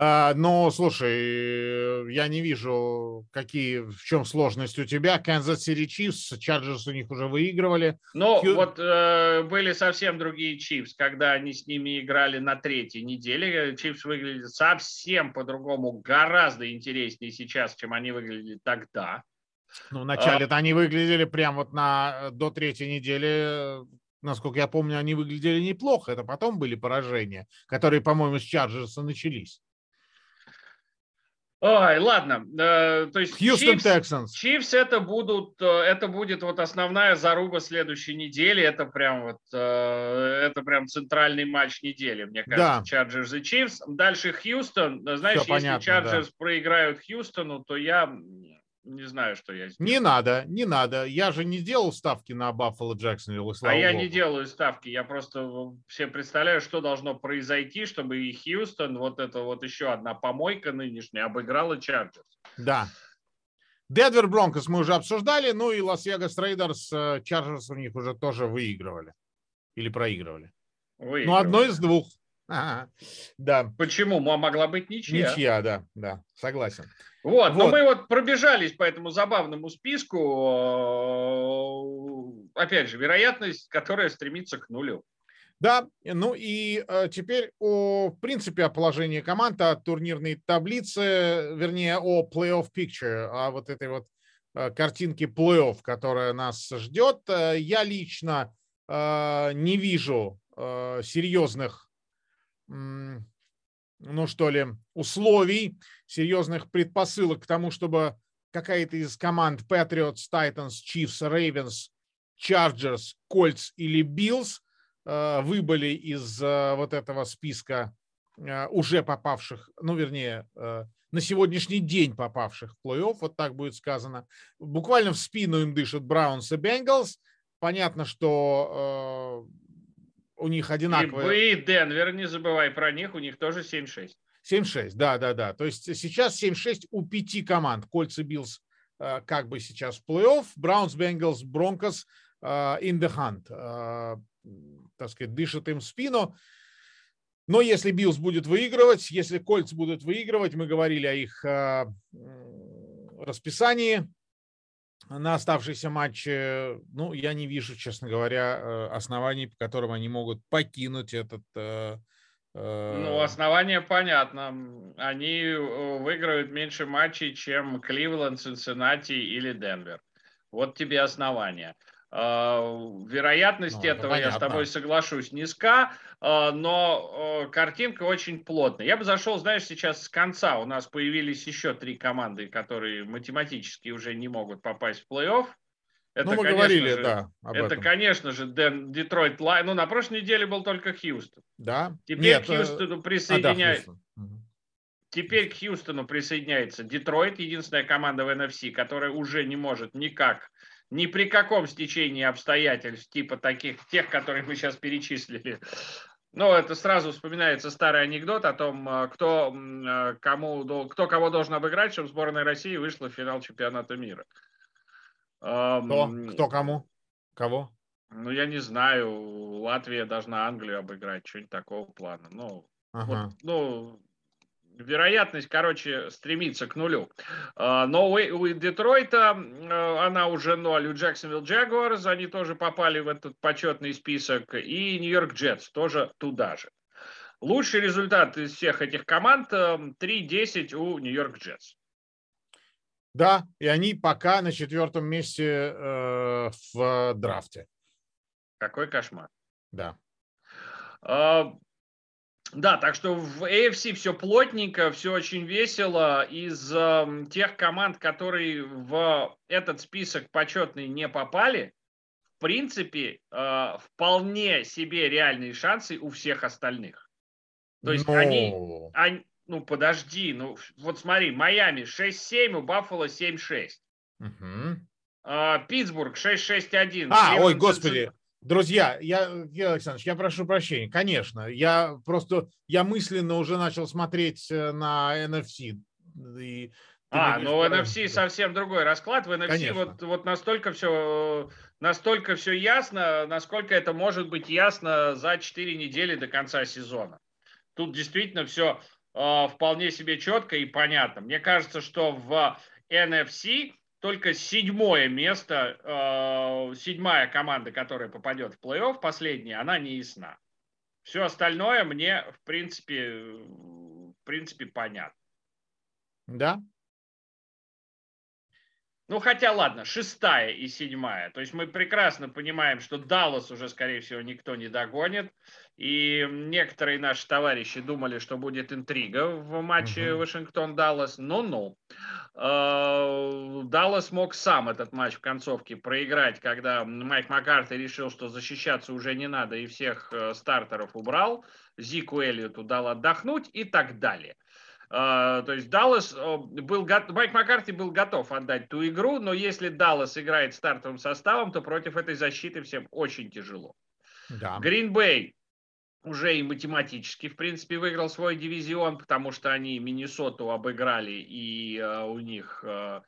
А, ну, слушай, я не вижу, какие, в чем сложность у тебя. Kansas City Chiefs, Chargers у них уже выигрывали. Ну, Q... вот э, были совсем другие Chiefs, когда они с ними играли на третьей неделе. Chiefs выглядят совсем по-другому, гораздо интереснее сейчас, чем они выглядели тогда. Ну, вначале-то а... они выглядели прям вот на, до третьей недели насколько я помню, они выглядели неплохо. Это потом были поражения, которые, по-моему, с Чарджерса начались. Ой, ладно. Э, то есть Хьюстон Texans. Чифс это будут, э, это будет вот основная заруба следующей недели. Это прям вот, э, это прям центральный матч недели, мне кажется. Чарджерс и Чифс. Дальше Хьюстон. Знаешь, Все если Чарджерс да. проиграют Хьюстону, то я не знаю, что я сделал. Не надо, не надо. Я же не делал ставки на Баффало Джексонвилл. А я не делаю ставки. Я просто все представляю, что должно произойти, чтобы и Хьюстон, вот это вот еще одна помойка нынешняя, обыграла Чарджерс. Да. Денвер Бронкос мы уже обсуждали, ну и Лас-Вегас Рейдерс, э, Чарджерс у них уже тоже выигрывали. Или проигрывали. Выигрывали. Ну, одно из двух. Ага. Да. Почему? Могла быть ничья. Ничья, да, да, согласен. Вот, вот, но мы вот пробежались по этому забавному списку. Э, опять же, вероятность, которая стремится к нулю. Да, ну и э, теперь о, в принципе, о положении команд, о турнирной таблице, вернее, о плей-офф picture, о вот этой вот э, картинке плей-офф, которая нас ждет. Я лично не вижу серьезных ну что ли, условий, серьезных предпосылок к тому, чтобы какая-то из команд Patriots, Titans, Chiefs, Ravens, Chargers, Colts или Bills э, выбыли из э, вот этого списка э, уже попавших, ну, вернее, на сегодняшний день попавших в плей-офф, вот так будет сказано. Буквально в спину им дышат Браунс и Бенгалс. Понятно, что у них одинаковые. И вы, Денвер, не забывай про них, у них тоже 7-6. 7-6, да, да, да. То есть сейчас 7-6 у пяти команд. Кольтс, Биллс э, как бы сейчас в плей-офф, Браунс, Бенгалс, Бронкос in the hunt. Э, так сказать, дышит им в спину. Но если Биллс будет выигрывать, если Кольтс будут выигрывать, мы говорили о их э, расписании, на оставшиеся матчи, ну, я не вижу, честно говоря, э, оснований, по которым они могут покинуть этот... Э, э, ну, основания понятно. Они выиграют меньше матчей, чем Кливленд, Цинциннати или Денвер. Вот тебе основания. А, вероятность ну, этого, я с тобой соглашусь, низка, а, но картинка очень плотная. Я бы зашел, знаешь, сейчас с конца. У нас появились еще три команды, которые математически уже не могут попасть в плей-офф. Это, ну, мы говорили, же, да. это, этом. конечно же, Детройт Лайонс. Ну, на прошлой неделе был только Хьюстон. Да. Теперь Нет, к э, Хьюстону присоединяется. А, да, Теперь к Хьюстону присоединяется Детройт, единственная команда в NFC, которая уже не может никак ни при каком стечении обстоятельств, типа таких, тех, которые мы сейчас перечислили, Ну, это сразу вспоминается старый анекдот о том, э, кто, э, кому, кто кого должен обыграть, чтобы сборная России вышла в финал чемпионата мира. Кто? Кто кому? Кого? Ну, я не знаю. Латвия должна Англию обыграть, что-нибудь такого плана. Ну, ага. вот, ну, вероятность, короче, стремится к нулю. А, но у, у Детройта она уже ноль, у Джексонвилл Джагуарс они тоже попали в этот почетный список, и Нью-Йорк Джетс тоже туда же. Лучший результат из всех этих команд 3-10 у Нью-Йорк Джетс. Да, и они пока на четвертом месте э, в драфте. Какой кошмар. Да. Да, так что в AFC все плотненько, все очень весело. Из э, тех команд, которые в этот список почетный не попали, в принципе, э, вполне себе реальные шансы у всех остальных. То есть Но... они, они, ну подожди, ну вот смотри, Майами 6-7, у Баффало 7-6. Угу. Э, Питтсбург 6-6-1. А, ой, господи, Друзья, я, Георгий Александрович, я прошу прощения, конечно, я просто, я мысленно уже начал смотреть э, на NFC. И а, ну NFC да. совсем другой расклад. В NFC вот, вот настолько все, настолько все ясно, насколько это может быть ясно за 4 недели до конца сезона. Тут действительно все э, вполне себе четко и понятно. Мне кажется, что в NFC только седьмое место, э, седьмая команда, которая попадет в плей-офф, последняя, она не ясна. Все остальное мне, в принципе, в принципе, понятно. Да, ну, хотя, ладно, шестая и седьмая. То есть мы прекрасно понимаем, что Даллас уже, скорее всего, никто не догонит. И некоторые наши товарищи думали, что будет интрига в матче угу. Вашингтон-Даллас. Ну-ну. Э, Даллас мог сам этот матч в концовке проиграть, когда Майк Маккарти решил, что защищаться уже не надо, и всех э, стартеров убрал. Зику Эллиоту дал отдохнуть и так далее. А, то есть Даллас был Майк Маккарти был готов отдать ту игру, но если Даллас играет стартовым составом, то против этой защиты всем очень тяжело. Да. Бэй уже и математически, в принципе, выиграл свой дивизион, потому что они Миннесоту обыграли, и uh, у них uh,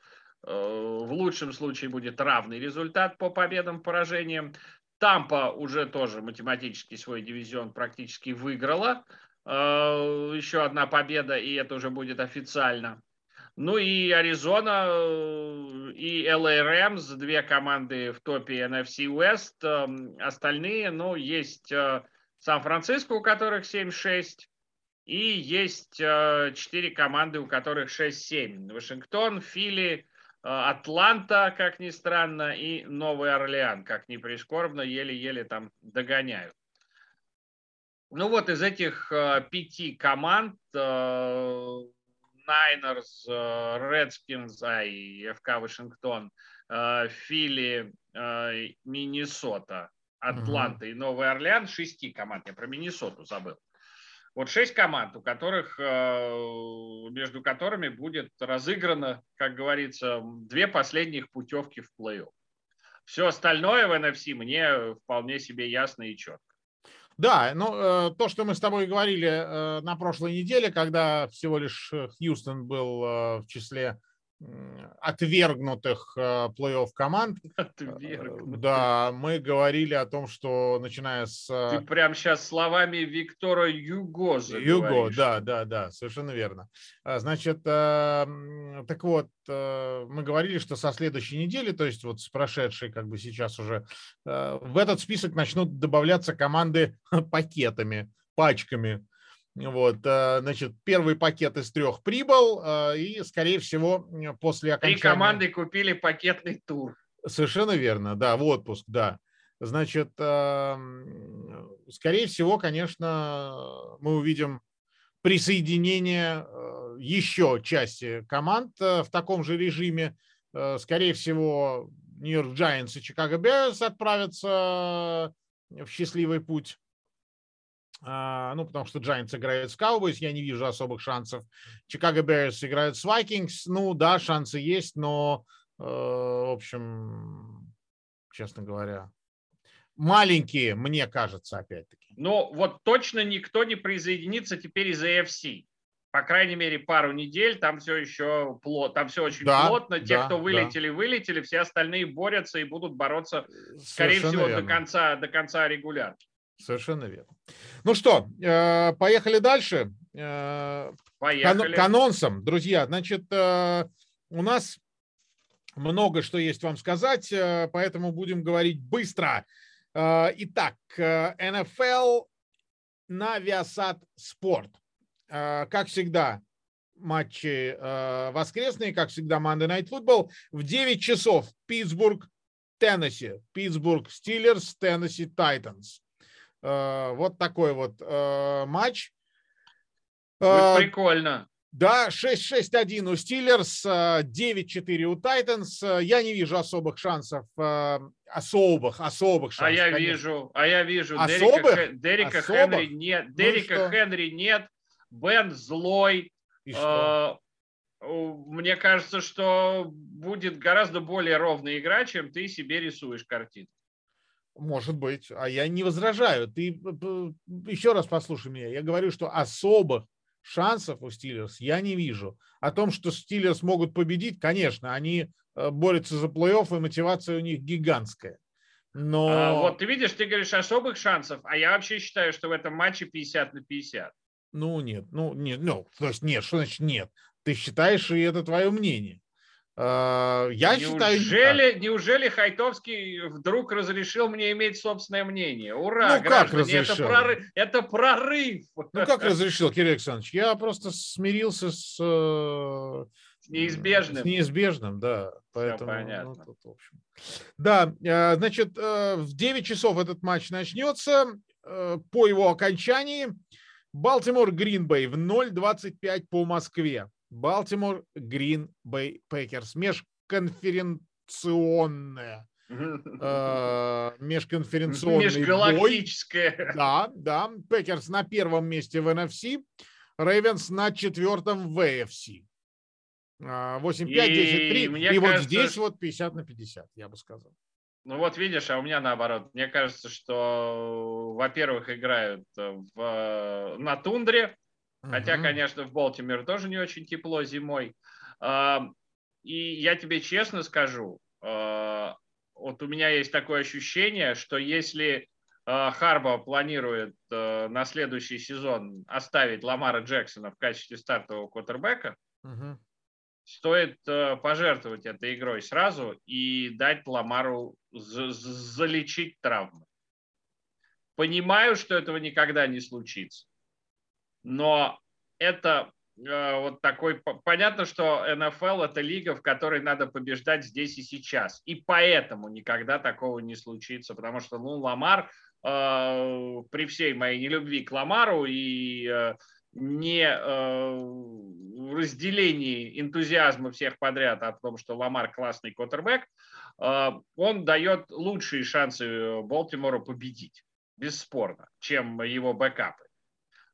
uh, в лучшем случае будет равный результат по победам, поражениям. Тампа уже тоже математически свой дивизион практически выиграла. Э, еще одна победа, и это уже будет официально. Ну и Аризона э, и LA Rams, две команды в топе NFC West. Эм, остальные, ну, есть э, Сан-Франциско, у которых 7-6, и есть 4 команды, у которых 6-7. Вашингтон, Фили, Атланта, как ни странно, и Новый Орлеан, как ни прискорбно, еле-еле там догоняют. Ну вот из этих э, пяти команд э, Найнерс, Редскинс, и ФК Вашингтон, э, Фили, э, Миннесота, Атланта и Новый Орлеан, шести команд, я про Миннесоту забыл. Вот шесть команд, у которых, между которыми будет разыграно, как говорится, две последних путевки в плей-офф. Все остальное в NFC мне вполне себе ясно и четко. Да, ну э, то, что мы с тобой говорили э, на прошлой неделе, когда всего лишь э, Хьюстон был в числе отвергнутых плей-офф команд. Отвергнутых. Да, мы говорили о том, что начиная с... Ты прям сейчас словами Виктора Юго Юго, да, да, да, совершенно верно. А, значит, так вот, мы говорили, что со следующей недели, то есть вот с прошедшей, как бы сейчас уже, в этот список начнут добавляться команды пакетами, пачками. Вот, э, значит, первый пакет из трех прибыл, э, и, скорее всего, после окончания... Три команды купили пакетный тур. Совершенно верно, да, в отпуск, да. Значит, эм, скорее всего, конечно, мы увидим присоединение э, еще части команд в таком же режиме. Скорее всего, Нью-Йорк Giants и Чикаго Берс отправятся в счастливый путь. А, ну, потому что Giants играет с Cowboys, я не вижу особых шансов. Chicago Bears играют с Vikings, ну, да, шансы есть, но, э, в общем, честно говоря, маленькие, мне кажется, опять-таки. Ну, вот точно никто не присоединится теперь из AFC. По крайней мере, пару недель, там все еще плотно, там все очень да, плотно. Те, да, кто вылетели, да. вылетели, все остальные борются и будут бороться, скорее Совершенно всего, верно. до конца, до конца регулярки. Совершенно верно. Ну что, э, поехали дальше. Э, поехали. К анонсам, друзья. Значит, э, у нас много что есть вам сказать, поэтому будем говорить быстро. Итак, НФЛ на Viasat Спорт. Как всегда, матчи воскресные, как всегда, Monday Night Football. В 9 часов Питтсбург, Теннесси. Питтсбург Стиллерс, Теннесси Тайтанс. Э, вот такой вот э, матч. Будет э, прикольно. Да, 6-6-1 у Стиллерс, 9-4 у Тайтанс. Я не вижу особых шансов, особых, особых шансов. А я конечно. вижу, а я вижу. Особых? Дерека, Дерека особых? Хенри нет, ну Дерека ну Хенри нет, Бен злой. И что? Мне кажется, что будет гораздо более ровная игра, чем ты себе рисуешь картину. Может быть, а я не возражаю. Ты еще раз послушай меня. Я говорю, что особых шансов у Стиллерс я не вижу. О том, что Стиллерс могут победить, конечно, они э, борются за плей-офф, и мотивация у них гигантская. Но... А, вот ты видишь, ты говоришь особых шансов, а я вообще считаю, что в этом матче 50 на 50. Ну, нет, ну, нет, ну, то есть нет, что значит нет? Ты считаешь, и это твое мнение. А, я неужели, считаю... Неужели Хайтовский вдруг разрешил мне иметь собственное мнение? Ура, ну, как разрешил? Это прорыв, это прорыв. Ну, как разрешил, Кирилл Александрович? Я просто смирился с... Э, с неизбежным. С неизбежным, да. Поэтому, Все понятно. Ну, тут, в общем. Да, э, значит, э, в 9 часов этот матч начнется. По его окончании Балтимор Грин Бэй в 0.25 по Москве. Балтимор Грин Бэй Пэкерс. Межконференционная э, межконференционный Межгалактическое. Бой. Да, да. Пэкерс на первом месте в NFC, Рейвенс на четвертом в AFC. 8-5, 10-3. И, и кажется, вот здесь вот 50 на 50, я бы сказал. Ну вот видишь, а у меня наоборот. Мне кажется, что, во-первых, играют в, на тундре, Хотя, конечно, в Балтимере тоже не очень тепло зимой. И я тебе честно скажу, а, вот у меня есть такое ощущение, что если а, Харбо планирует а, на следующий сезон оставить Ламара Джексона в качестве стартового квотербека, угу. стоит пожертвовать этой игрой сразу и дать Ламару залечить травмы. Понимаю, что этого никогда не случится но это э, вот такой... Понятно, что НФЛ – это лига, в которой надо побеждать здесь и сейчас. И поэтому никогда такого не случится, потому что, ну, Ламар, э, при всей моей нелюбви к Ламару и э, не э, разделении энтузиазма всех подряд о том, что Ламар классный квотербек, э, он дает лучшие шансы Болтимору победить, бесспорно, чем его бэкапы.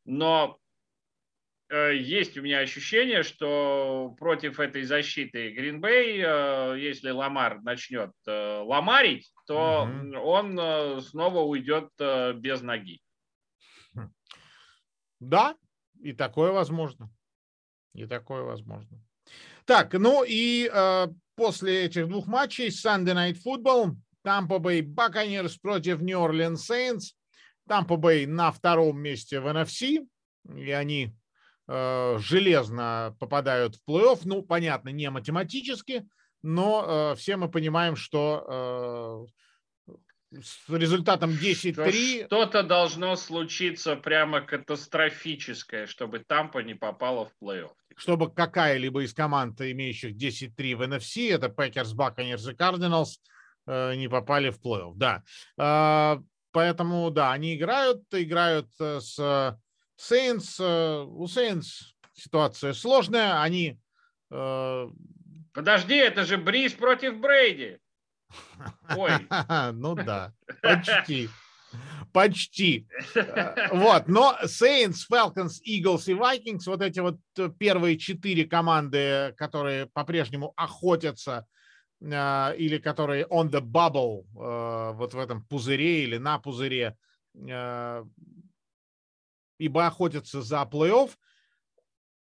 Но э, есть у меня ощущение, что против этой защиты Гринбей, э, если Ламар начнет э, ламарить, то угу. он снова уйдет без ноги. Да, и такое возможно. И такое возможно. Так, ну и э, после этих двух матчей Sunday Night Football, Tampa Bay Buccaneers против New Orleans Saints. Тампа Бэй на втором месте в NFC, и они э, железно попадают в плей-офф. Ну, понятно, не математически, но э, все мы понимаем, что э, с результатом 10-3... Что-то должно случиться прямо катастрофическое, чтобы Тампа не попала в плей-офф. Чтобы какая-либо из команд, имеющих 10-3 в NFC, это Пэкерс, Баканирс и Кардиналс, не попали в плей-офф. Да. Э, Поэтому, да, они играют, играют э, с Saints. Э, у Saints ситуация сложная. Они... Э, Подожди, это же Бриз против Брейди. Ой. Ну да, почти. Почти. Вот, но Saints, Falcons, Eagles и Vikings, вот эти вот первые четыре команды, которые по-прежнему охотятся или которые on the bubble, вот в этом пузыре или на пузыре, ибо охотятся за плей-офф,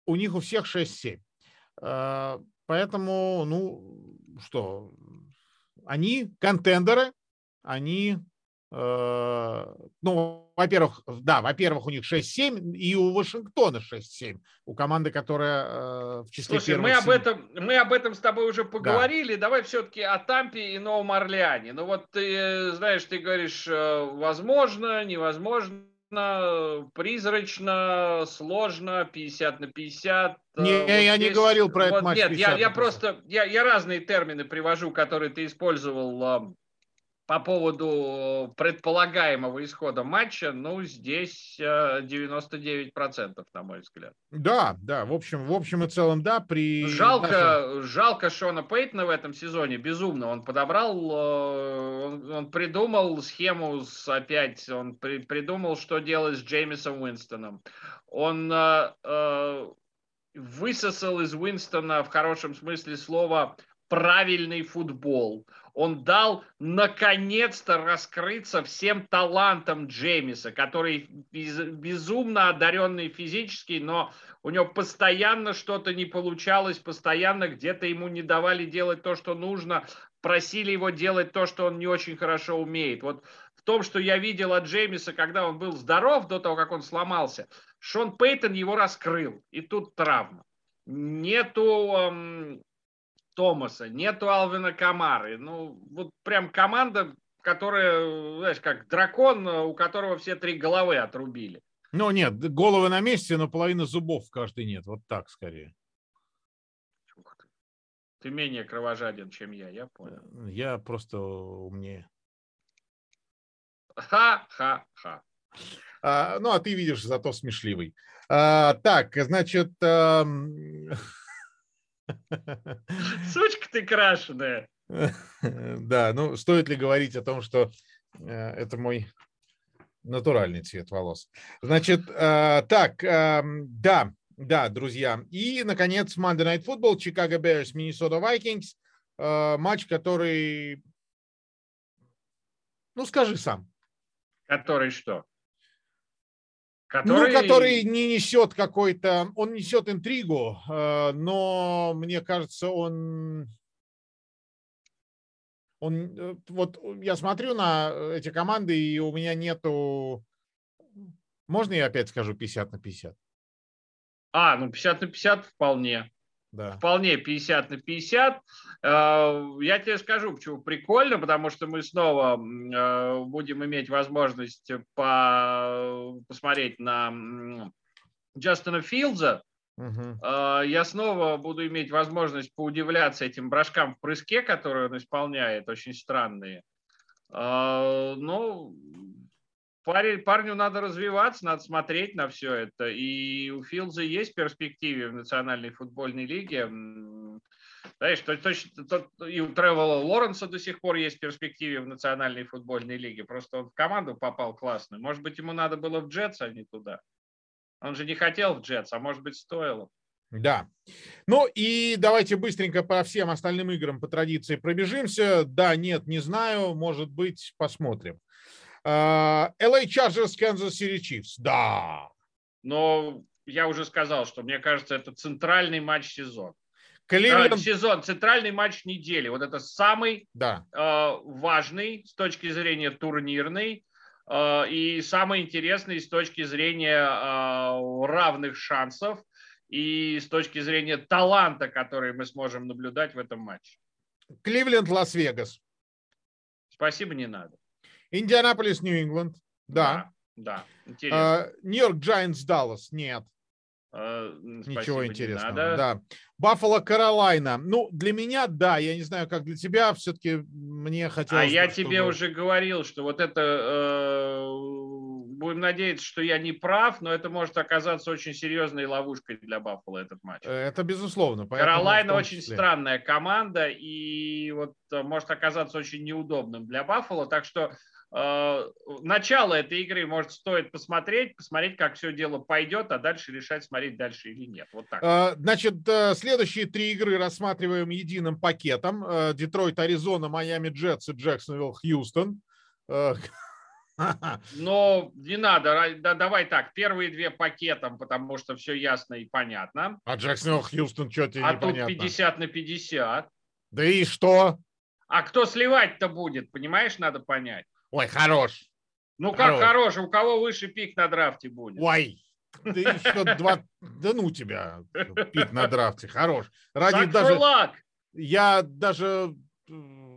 у них у всех 6-7. Поэтому, ну, что, они контендеры, они ну, во-первых, да, во-первых, у них 6-7, и у Вашингтона 6-7, у команды, которая э, в числе Слушай, мы об, этом, мы об этом с тобой уже поговорили, да. давай все-таки о Тампе и Новом Орлеане. Ну вот ты, знаешь, ты говоришь, э, возможно, невозможно, призрачно, сложно, 50 на 50. Не, вот я здесь... не говорил про вот, этот матч. Нет, я, я просто, я, я разные термины привожу, которые ты использовал по поводу предполагаемого исхода матча, ну, здесь 99%, э, на мой взгляд. Да, да, в общем, в общем и целом, да. При жалко, нашем... жалко Шона Пейтона в этом сезоне, безумно. Он подобрал, э, он, он придумал схему с опять, он при, придумал, что делать с Джеймисом Уинстоном. Он э, э, высосал из Уинстона в хорошем смысле слова правильный футбол. Он дал наконец-то раскрыться всем талантам Джеймиса, который безумно одаренный физически, но у него постоянно что-то не получалось, постоянно где-то ему не давали делать то, что нужно, просили его делать то, что он не очень хорошо умеет. Вот в том, что я видел от Джеймиса, когда он был здоров, до того, как он сломался, Шон Пейтон его раскрыл, и тут травма. Нету Томаса, нету Алвина Камары. Ну, вот прям команда, которая, знаешь, как дракон, у которого все три головы отрубили. Ну, нет, головы на месте, но половины зубов в каждой нет. Вот так скорее. Ты. ты менее кровожаден, чем я, я понял. Я просто умнее. Ха-ха-ха. А, ну, а ты видишь, зато смешливый. А, так, значит... А... Сучка ты крашеная. Да, ну стоит ли говорить о том, что э, это мой натуральный цвет волос. Значит, э, так, эм, да, да, друзья. И, наконец, Monday Night Football, Chicago Bears, Minnesota Vikings. Э, матч, который... Ну, скажи сам. Который что? Который... Ну, который не несет какой-то, он несет интригу, э, но мне кажется, он, он, э, вот я смотрю на эти команды, и у меня нету, можно я опять скажу 50 на 50? А, ну 50 на 50 вполне да. вполне 50 на 50. Э, я тебе скажу, почему прикольно, потому что мы снова э, будем иметь возможность по... посмотреть на Джастина Филдза. Угу. Я снова буду иметь возможность поудивляться этим брошкам в прыске, которые он исполняет, очень странные. Ну, парень, парню надо развиваться, надо смотреть на все это. И у Филза есть перспективы в Национальной футбольной лиге. Знаешь, то, точно, то, и у Тревела Лоренса до сих пор есть перспективы в Национальной футбольной лиге. Просто он в команду попал классную. Может быть, ему надо было в Джетс, а не туда. Он же не хотел в Джетс, а может быть, стоило. Да. Ну и давайте быстренько по всем остальным играм по традиции пробежимся. Да, нет, не знаю. Может быть, посмотрим. LA Chargers, Kansas City Chiefs. Да. Но я уже сказал, что мне кажется, это центральный матч сезона. Кливленд... сезон, центральный матч недели. Вот это самый да. э, важный с точки зрения турнирной э, и самый интересный с точки зрения э, равных шансов и с точки зрения таланта, который мы сможем наблюдать в этом матче. Кливленд, Лас-Вегас. Спасибо, не надо. Индианаполис, Нью-Ингланд. Да. Да, интересно. Нью-Йорк Джайнс, Даллас. Нет. Э, Ничего интересного. Не да. Баффало, Каролайна. Ну, для меня, да. Я не знаю, как для тебя. Все-таки мне хотелось... А бы, я чтобы... тебе уже говорил, что вот это... Э, будем надеяться, что я не прав, но это может оказаться очень серьезной ловушкой для Баффало этот матч. Это безусловно. Каролайна очень странная команда и вот э, может оказаться очень неудобным для Баффало. Так что Э, начало этой игры, может, стоит посмотреть, посмотреть, как все дело пойдет, а дальше решать, смотреть дальше или нет. Вот так. А, значит, следующие три игры рассматриваем единым пакетом. Детройт, Аризона, Майами Джетс и Джексонвилл, Хьюстон. Но не надо, да, давай так, первые две пакетом, потому что все ясно и понятно. А Джексонвилл, Хьюстон, что тебе а непонятно? А тут 50 на 50. Да и что? А кто сливать-то будет, понимаешь, надо понять. Ой, хорош. Ну как хорош, у кого выше пик на драфте будет? Ой, ты еще два... Да ну тебя, пик на драфте, хорош. Ради Сак даже... Luck. Я даже...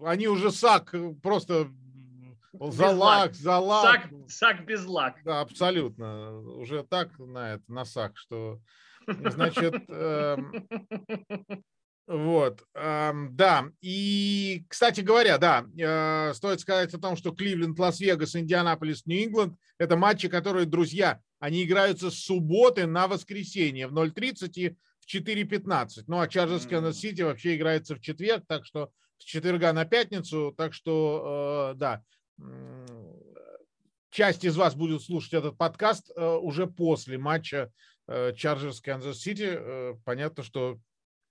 Они уже сак просто за лак, за лак. Сак, сак без лак. Да, абсолютно. Уже так на это, на сак, что... Значит, эм, вот, да. И, кстати говоря, да, э, стоит сказать о том, что Кливленд, Лас-Вегас, Индианаполис, Нью-Ингланд – это матчи, которые, друзья, они играются с субботы на воскресенье в 0.30 и в 4.15. Ну, а Чарджерс Канзас Сити вообще играется в четверг, так что с четверга на пятницу, так что, э, да, часть из вас будет слушать этот подкаст э, уже после матча Чарджерс Канзас Сити. Понятно, что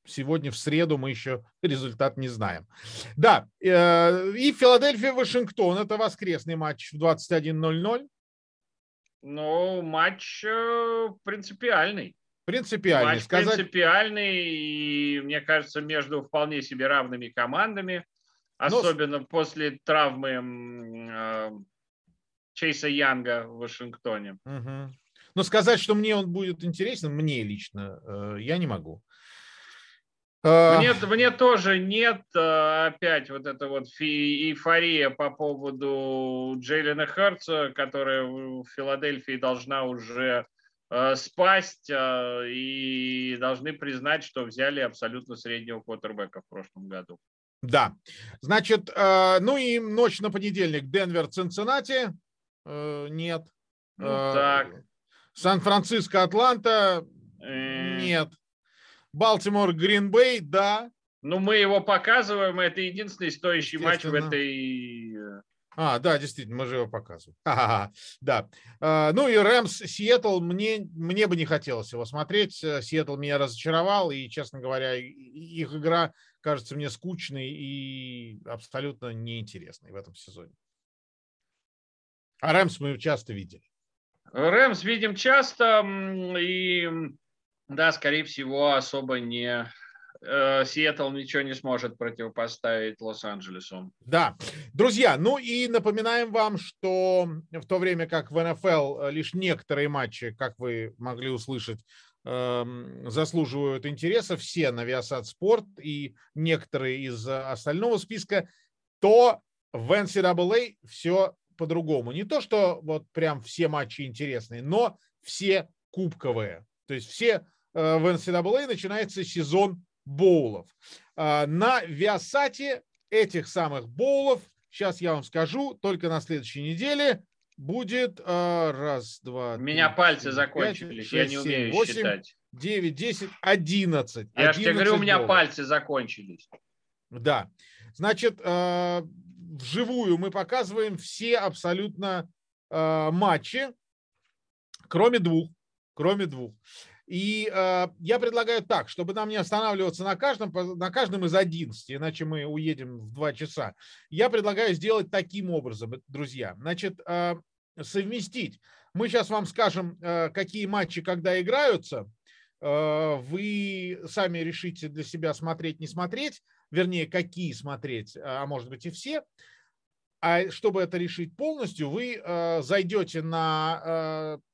сегодня в среду мы еще результат не знаем. Да, э, и Филадельфия-Вашингтон. Это воскресный матч в 21.00. Ну, матч э, принципиальный. Принципиальный. Матч сказать... принципиальный, и, мне кажется, между вполне себе равными командами. Ну, особенно Но... после травмы э, Чейса Янга в Вашингтоне. Угу. Но сказать, что мне он будет интересен, мне лично, я не могу. А. Мне, мне тоже нет а, опять вот эта вот эйфория по поводу Джейлина Херца, которая в Филадельфии должна уже а, спасть и должны признать, что взяли абсолютно среднего квотербека в прошлом году. Да, значит, ну и ночь на понедельник Денвер, Цинциннати, нет. Ну, так. Сан-Франциско, Атланта, э. нет. Балтимор, Гринбей, да. Ну, мы его показываем, это единственный стоящий матч в этой... А, да, действительно, мы же его показываем. Ха-ха-ха, да. А, ну и Рэмс Сиэтл, мне, мне бы не хотелось его смотреть. Э, Сиэтл меня разочаровал, и, честно говоря, их игра кажется мне скучной и абсолютно неинтересной в этом сезоне. А Рэмс мы часто видели. Рэмс видим часто, и да, скорее всего, особо не э, Сиэтл ничего не сможет противопоставить Лос-Анджелесу. Да. Друзья, ну и напоминаем вам, что в то время как в НФЛ лишь некоторые матчи, как вы могли услышать, эм, заслуживают интереса, все на Viasat Sport и некоторые из остального списка, то в NCAA все по-другому. Не то, что вот прям все матчи интересные, но все кубковые. То есть все Э, в NCAA начинается сезон боулов. А, на Виасате этих самых боулов, сейчас я вам скажу, только на следующей неделе будет а, раз, два, У меня пальцы 4, закончились, 5, 6, я не умею 8, считать. 9, 10, 11. Я 11 же тебе говорю, у меня пальцы закончились. Да. Значит, а, вживую мы показываем все абсолютно матчи, кроме двух. Кроме двух. И э, я предлагаю так, чтобы нам не останавливаться на каждом, на каждом из 11, иначе мы уедем в 2 часа. Я предлагаю сделать таким образом, друзья. Значит, э, совместить. Мы сейчас вам скажем, э, какие матчи когда играются. Э, вы сами решите для себя смотреть, не смотреть. Вернее, какие смотреть, а может быть и все. А чтобы это решить полностью, вы э, зайдете на э,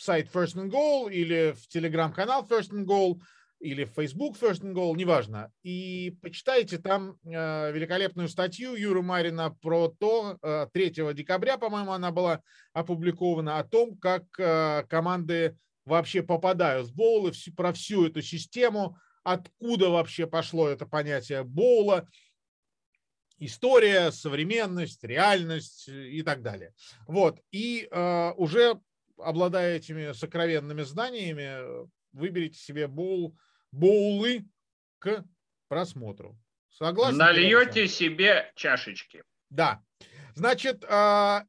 сайт First and Goal или в телеграм-канал First and Goal или в Facebook First and Goal, неважно. И почитайте там э, великолепную статью Юры Марина про то, э, 3 декабря, по-моему, она была опубликована, о том, как э, команды вообще попадают в боулы, про всю эту систему, откуда вообще пошло это понятие боула, история, современность, реальность и так далее. Вот. И э, уже обладая этими сокровенными знаниями, выберите себе боул, боулы к просмотру. Согласны? Нальете себе чашечки. Да. Значит, а,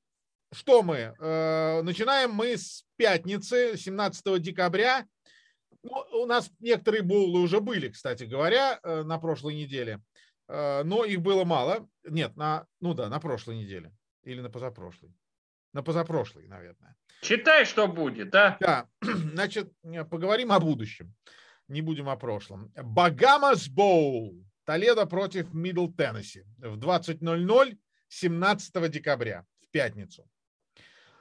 что мы? Начинаем мы с пятницы, 17 декабря. Ну, у нас некоторые боулы уже были, кстати говоря, на прошлой неделе. Но их было мало. Нет, на, ну да, на прошлой неделе. Или на позапрошлой. На позапрошлой, наверное. Читай, что будет, да? Да. Значит, поговорим о будущем. Не будем о прошлом. Багамас Боул. Толедо против Мидл Теннесси в 20.00 17 декабря, в пятницу.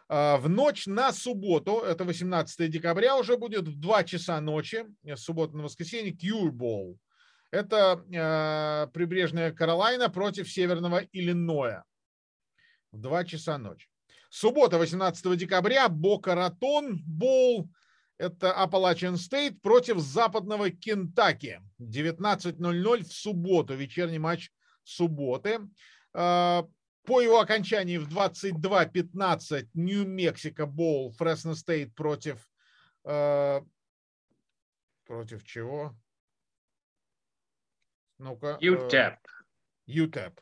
А, в ночь на субботу, это 18 декабря, уже будет в 2 часа ночи, с субботы на воскресенье, Bowl. Это э, прибрежная Каролайна против северного Иллиноя в 2 часа ночи. Суббота, 18 декабря, Бока Ратон Боул. Это Appalachian State против западного Кентаки. 19.00 в субботу, вечерний матч субботы. А, по его окончании в 22.15 Нью-Мексико Боул, Фресно Стейт против... А, против чего? Ну-ка. UTEP. UTEP.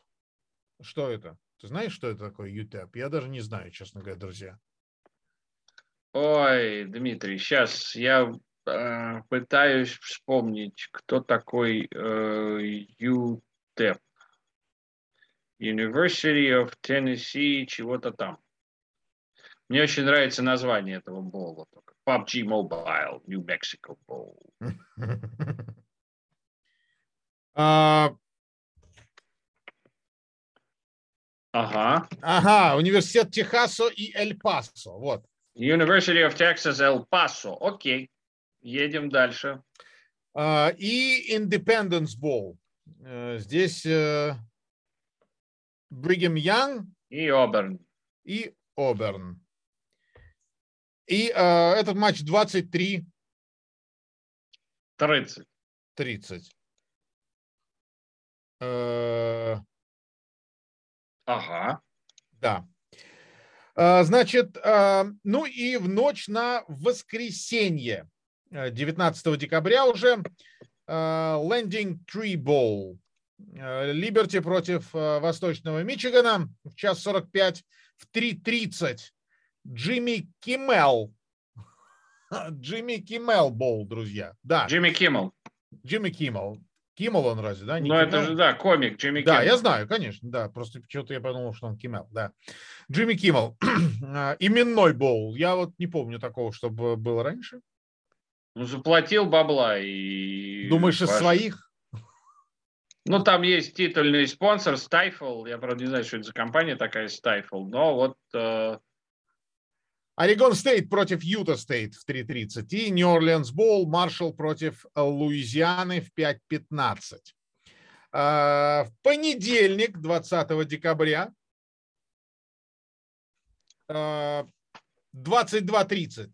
Что это? Ты знаешь, что это такое UTEP? Я даже не знаю, честно говоря, друзья. Ой, Дмитрий, сейчас я э, пытаюсь вспомнить, кто такой э, UTEP. University of Tennessee, чего-то там. Мне очень нравится название этого боула. PUBG Mobile, New Mexico Bowl. А, Ага. Ага, университет Техасо и Эль-Пасо. Вот. University of Texas, Эль-Пасо. Окей. Едем дальше. Uh, и Independence Bowl. Uh, здесь uh, Бригем Янг. И Оберн. И Оберн. И uh, этот матч 23. 30. 30. Ага. Да. А, значит, а, ну и в ночь на воскресенье, 19 э, декабря уже, Landing Tree Bowl. Либерти против Восточного Мичигана в час 45 в 3.30. Джимми Киммел. Джимми Киммел Боул, друзья. Да. Джимми Киммел. Джимми Киммел. Киммел он разве, да? Не ну, это же, да, комик Джимми Да, Киммел. я знаю, конечно, да. Просто почему-то я подумал, что он Киммел, да. Джимми Киммел. А, именной bowl. Я вот не помню такого, чтобы было раньше. Ну, заплатил бабла и... Думаешь, из своих? Ну, там есть титульный спонсор Stifel. Я, правда, не знаю, что это за компания такая Stifel, но вот э, Орегон Стейт против Юта Стейт в 3.30 и New Orleans Bowl Маршалл против Луизианы в 5.15. А, в понедельник, 20 декабря, 22.30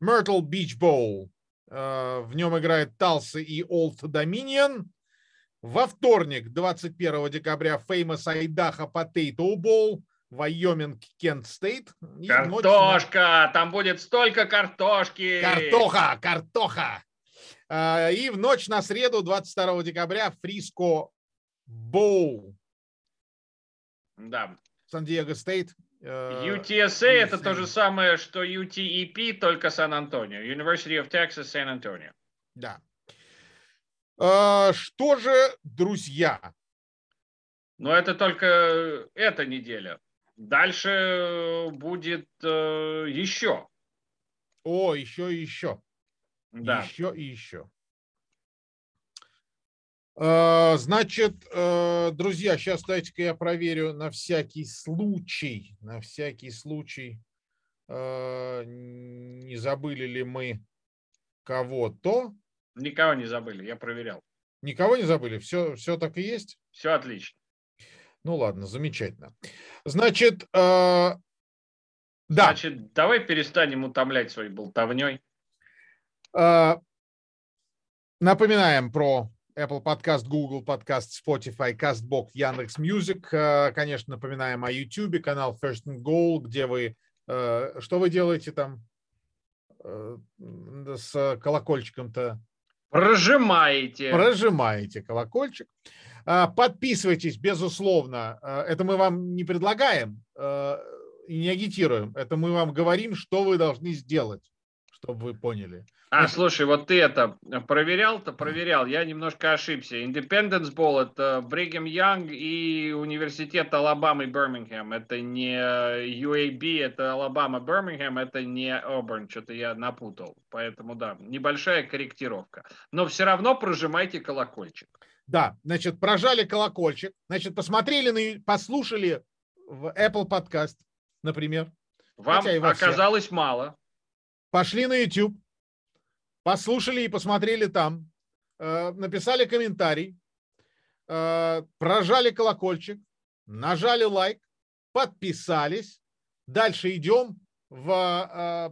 Myrtle Beach Bowl. В нем играет Талсы и Old Dominion. Во вторник, 21 декабря, Famous Idaho Potato Bowl – Вайоминг, Кент Стейт. Картошка! Там будет столько картошки! Картоха! Картоха! А, и в ночь на среду, 22 декабря, Фриско Боу. Да. Сан-Диего Стейт. UTSA э, это то же самое, что UTEP, только Сан-Антонио. University of Texas, Сан-Антонио. Да. А, что же, друзья? Но это только эта неделя. Дальше э, будет э, еще. О, еще и еще. Да. Еще и еще. Э, значит, э, друзья, сейчас дайте-ка я проверю на всякий случай, на всякий случай, не забыли ли мы кого-то. Никого не забыли, я проверял. Никого не забыли? Все, все так и есть? Все отлично. Ну ладно, замечательно. Значит, э, да. Значит, давай перестанем утомлять своей болтовней. Э, напоминаем про Apple Podcast, Google Podcast, Spotify, CastBox, Яндекс Music. Э, конечно, напоминаем о YouTube, канал First and Goal, где вы... Э, что вы делаете там с колокольчиком-то? Прожимаете. Прожимаете колокольчик. А, подписывайтесь, безусловно. А, это мы вам не предлагаем. А, не агитируем. Это мы вам говорим, что вы должны сделать, чтобы вы поняли. А, слушай, вот ты это проверял-то, проверял. Я немножко ошибся. Independence Bowl – это Бригем Янг и университет Алабамы Бирмингем. Это не UAB, это Алабама Бирмингем, это не Оберн. Что-то я напутал. Поэтому, да, небольшая корректировка. Но все равно прожимайте колокольчик. Да, значит, прожали колокольчик, значит, посмотрели, послушали в Apple Podcast, например. Вам оказалось мало. Пошли на YouTube, послушали и посмотрели там, э, написали комментарий, э, прожали колокольчик, нажали лайк, подписались. Дальше идем в э,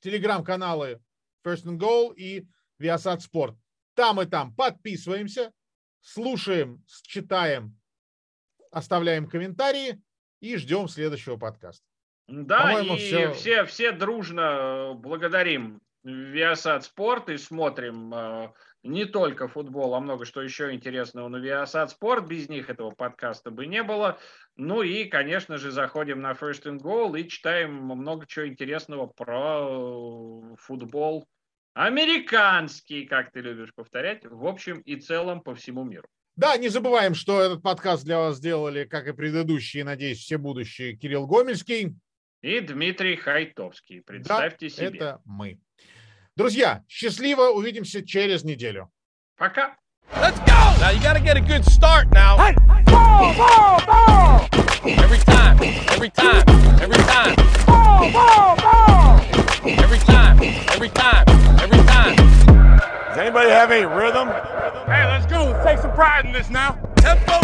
телеграм-каналы First and Goal и Viasat Sport. Там и там подписываемся, слушаем, читаем, оставляем комментарии и ждем следующего подкаста. Да, и все... Все, все дружно э, благодарим Viasat Sport и смотрим э, не только футбол, а много что еще интересного на Viasat Sport. Без них этого подкаста бы не было. Ну и, конечно же, заходим на First and Goal и читаем много чего интересного про э, футбол американский, как ты любишь повторять, в общем и целом по всему миру. Да, не забываем, что этот подкаст для вас сделали, как и предыдущие, надеюсь, все будущие, Кирилл Гомельский. И Дмитрий Хайтовский. Представьте да, себе. это мы. Друзья, счастливо, увидимся через неделю. Пока. Let's go! Now you gotta get a good start now. Hey, ball, ball, ball! Every time, every time, every time. Ball, ball, ball! Every time, every time, every time. Does anybody have any rhythm? Hey, let's go. Let's take some pride in this now. Tempo